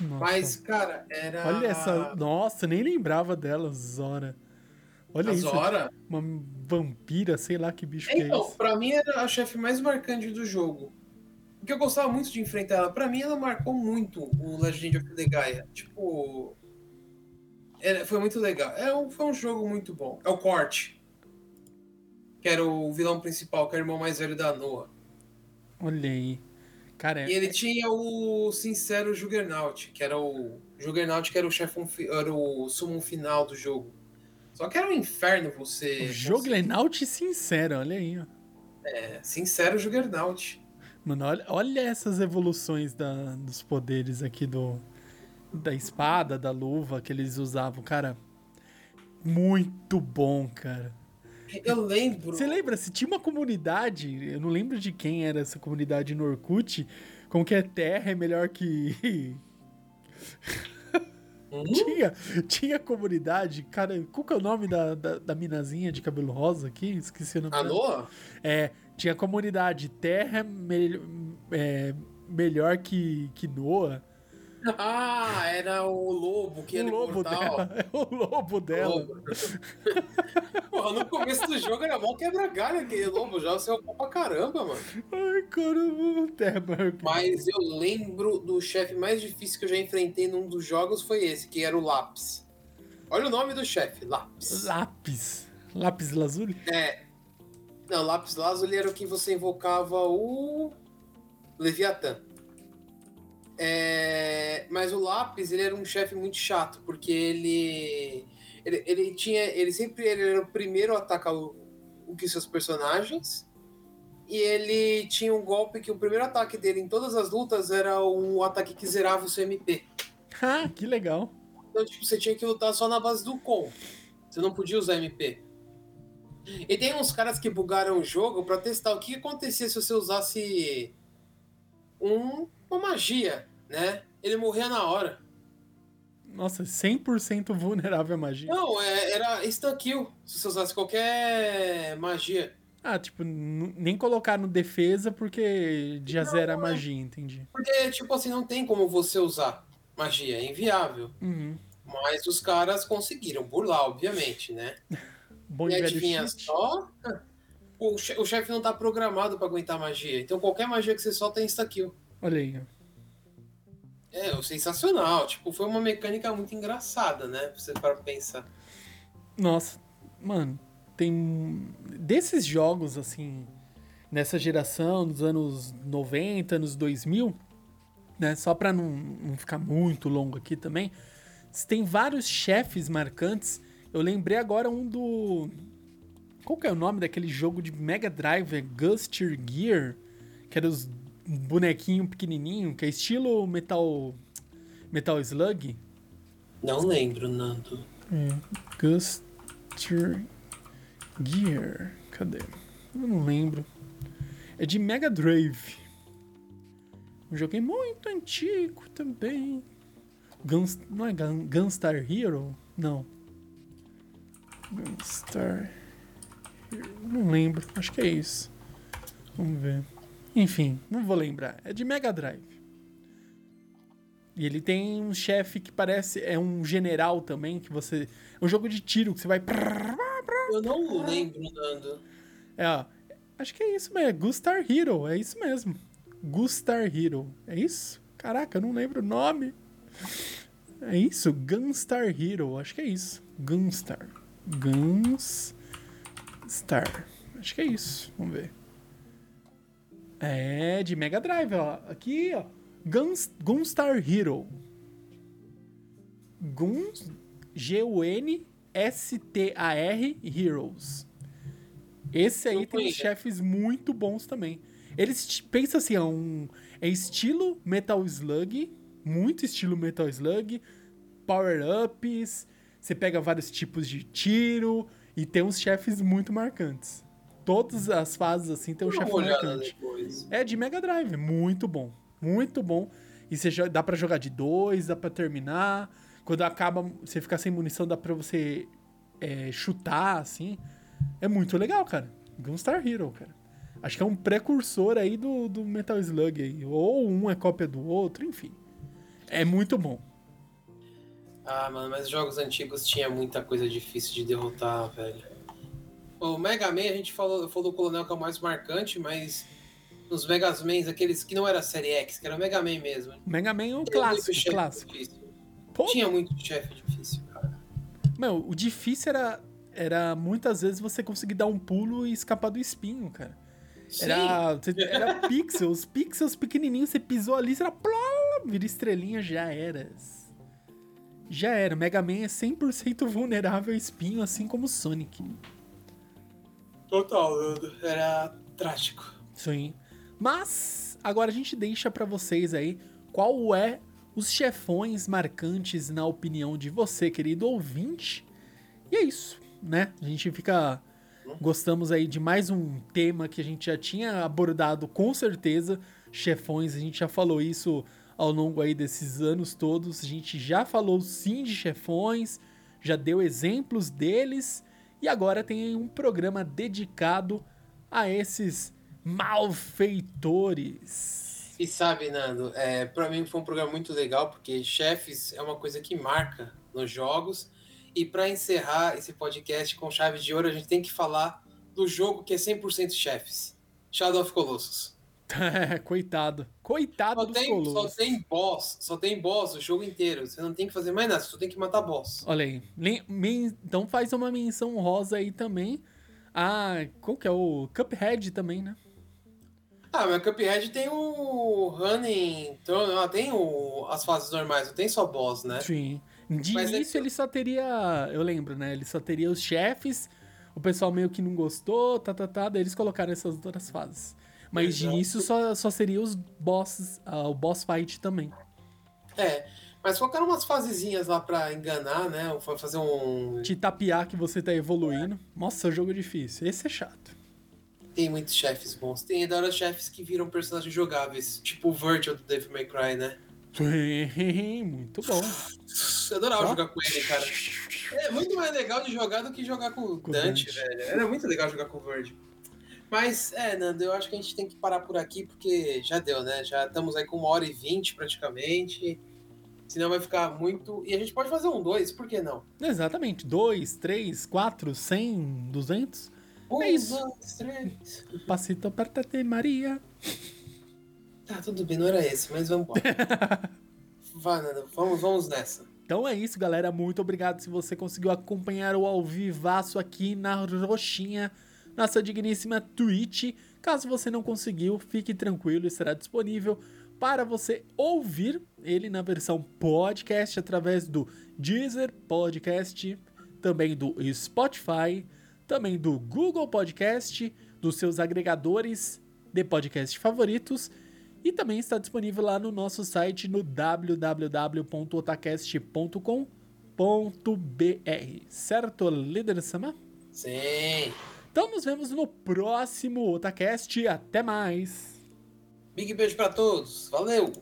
Nossa. Mas, cara, era. Olha essa. Nossa, nem lembrava dela, Zora. Olha A isso. Zora? Uma vampira, sei lá que bicho que é Então, pra mim era a chefe mais marcante do jogo. Porque eu gostava muito de enfrentar ela. Pra mim, ela marcou muito o Legend of the Gaia. Tipo. Era- foi muito legal. É um, foi um jogo muito bom. É o Corte. Que era o vilão principal, que era o irmão mais velho da Noah. Olha aí. Cara, E é... ele tinha o sincero Juggernaut, que era o. Juggernaut que era o chefão, era o summon final do jogo. Só que era um inferno você. o Joglenaut sincero, olha aí, ó. É, sincero Juggernaut. Mano, olha, olha essas evoluções da, dos poderes aqui do. Da espada, da luva que eles usavam, cara. Muito bom, cara. Eu lembro. Você lembra? Se tinha uma comunidade, eu não lembro de quem era essa comunidade no Orkut, como que é terra é melhor que. Hum? tinha, tinha comunidade, cara, qual que é o nome da, da, da minazinha de cabelo rosa aqui? Esqueci o nome A dela. Noa? É, tinha comunidade terra é, mel- é, melhor que, que Noah. Ah, era o lobo que O era lobo imortal. dela. É o lobo dela. Lobo. Porra, no começo do jogo era mó quebra-galho aquele lobo, já você ocupou pra caramba, mano. Ai, caramba, terra é Mas eu lembro do chefe mais difícil que eu já enfrentei num dos jogos foi esse, que era o Lápis. Olha o nome do chefe, Lápis. Lápis. Lápis lazuli? É. Não, Lápis Lazuli era o que você invocava o Leviatã. É, mas o Lápis, ele era um chefe muito chato, porque ele, ele ele tinha, ele sempre ele era o primeiro a atacar o, o que seus personagens. E ele tinha um golpe que o primeiro ataque dele em todas as lutas era um ataque que zerava o seu MP. Ah, que legal. Então, tipo, você tinha que lutar só na base do com. Você não podia usar MP. E tem uns caras que bugaram o jogo pra testar o que acontecia se você usasse um, uma magia, né? Ele morria na hora. Nossa, 100% vulnerável à magia. Não, é- era instant kill se você usasse qualquer magia. Ah, tipo, nem colocar no defesa porque já zera a magia, entendi. Porque, tipo assim, não tem como você usar magia, é inviável. Uhum. Mas os caras conseguiram burlar, obviamente, né? Bom E adivinha cheat. só? O, che- o chefe não tá programado pra aguentar magia. Então qualquer magia que você solta é insta-kill. Olha aí. ó. É, sensacional. Tipo, foi uma mecânica muito engraçada, né? Você parar pra pensar. Nossa, mano, tem. Desses jogos, assim, nessa geração, dos anos 90, anos 2000, né? Só pra não, não ficar muito longo aqui também, tem vários chefes marcantes. Eu lembrei agora um do. Qual que é o nome daquele jogo de Mega Drive? É Guster Gear? Que era os bonequinho pequenininho, que é estilo Metal. Metal Slug? Não lembro, Nando. Guster Gear. Cadê? Eu não lembro. É de Mega Drive. Um joguinho muito antigo também. Guns, não é Gun, Gunstar Hero? Não. Gunstar Hero. Não lembro. Acho que é isso. Vamos ver. Enfim, não vou lembrar. É de Mega Drive. E ele tem um chefe que parece. É um general também, que você. É um jogo de tiro que você vai. Eu não lembro, Nando. É, ó. Acho que é isso mesmo. Gustar Hero. É isso mesmo. Gustar Hero. É isso? Caraca, eu não lembro o nome. É isso? Gunstar Hero. Acho que é isso. Gunstar. Gunstar. Acho que é isso. Vamos ver. É de Mega Drive, ó. Aqui, ó. Guns, Gunstar Hero. Guns. G-U-N-S-T-A-R Heroes. Esse aí Não tem conheço. chefes muito bons também. Eles t- pensa assim, é um é estilo Metal Slug, muito estilo Metal Slug, power ups, você pega vários tipos de tiro e tem uns chefes muito marcantes. Todas as fases assim tem um olhada marcante. depois. É de Mega Drive, muito bom, muito bom. E você dá pra jogar de dois, dá pra terminar. Quando acaba, você ficar sem munição, dá pra você é, chutar, assim. É muito legal, cara. Gunstar Hero, cara. Acho que é um precursor aí do, do Metal Slug aí. Ou um é cópia do outro, enfim. É muito bom. Ah, mano, mas jogos antigos tinha muita coisa difícil de derrotar, velho. O Mega Man, a gente falou, falou do Coronel que é o mais marcante, mas nos Mega Mans, aqueles que não era série X, que era o Mega Man mesmo. Mega Man é um clássico, muito clássico. Tinha muito chefe difícil, cara. meu, o difícil era, era muitas vezes você conseguir dar um pulo e escapar do espinho, cara. Sim, Era, era pixels, pixels pequenininhos, você pisou ali, você era plá, vira estrelinha, já era. Já era. Mega Man é 100% vulnerável a espinho, assim como o Sonic. Total. Era trágico. Sim. Mas agora a gente deixa pra vocês aí qual é os chefões marcantes na opinião de você, querido ouvinte. E é isso, né? A gente fica Gostamos aí de mais um tema que a gente já tinha abordado com certeza. Chefões, a gente já falou isso ao longo aí desses anos todos. A gente já falou sim de chefões, já deu exemplos deles e agora tem um programa dedicado a esses malfeitores. E sabe, Nando, é, para mim foi um programa muito legal porque chefes é uma coisa que marca nos jogos. E para encerrar esse podcast com chave de ouro, a gente tem que falar do jogo que é 100% chefes: Shadow of Colossus. coitado. Coitado só dos tem. Só tem boss, só tem boss o jogo inteiro. Você não tem que fazer mais nada, você só tem que matar boss. Olha aí. Então faz uma menção rosa aí também. Ah, qual que é o Cuphead também, né? Ah, mas Cuphead tem o Running, então, tem o, as fases normais, não tem só boss, né? Sim. De Mas é início que- ele só teria, eu lembro, né? Ele só teria os chefes, o pessoal meio que não gostou, tá, tá, tá, daí eles colocaram essas outras fases. Mas de início só, só seria os bosses, ah, o boss fight também. É, mas colocaram umas fasezinhas lá pra enganar, né? Ou fazer um. Te tapear que você tá evoluindo. Nossa, jogo difícil. Esse é chato. Tem muitos chefes bons. Tem da hora chefes que viram personagens jogáveis, tipo o Virgil do Devil May Cry, né? Muito bom. Eu adorava Só? jogar com ele, cara. É muito mais legal de jogar do que jogar com o Com o Dante, Dante. velho. Era muito legal jogar com o Virgil. Mas, é, Nando, eu acho que a gente tem que parar por aqui, porque já deu, né? Já estamos aí com uma hora e vinte praticamente. Senão vai ficar muito. E a gente pode fazer um dois, por que não? Exatamente. 2, 3, 4, 100, 200. Um, É isso. dois, três. Passito apertate Maria. Tá, tudo bem, não era esse, mas vamos embora. Vai, Nando, vamos, vamos nessa. Então é isso, galera. Muito obrigado se você conseguiu acompanhar o ao vivaço aqui na Roxinha, nossa digníssima Twitch. Caso você não conseguiu, fique tranquilo, estará disponível para você ouvir ele na versão podcast através do Deezer Podcast, também do Spotify, também do Google Podcast, dos seus agregadores de podcast favoritos. E também está disponível lá no nosso site no www.otacast.com.br. Certo, líder Sama? Sim. Então nos vemos no próximo Otacast. Até mais! Big beijo pra todos. Valeu!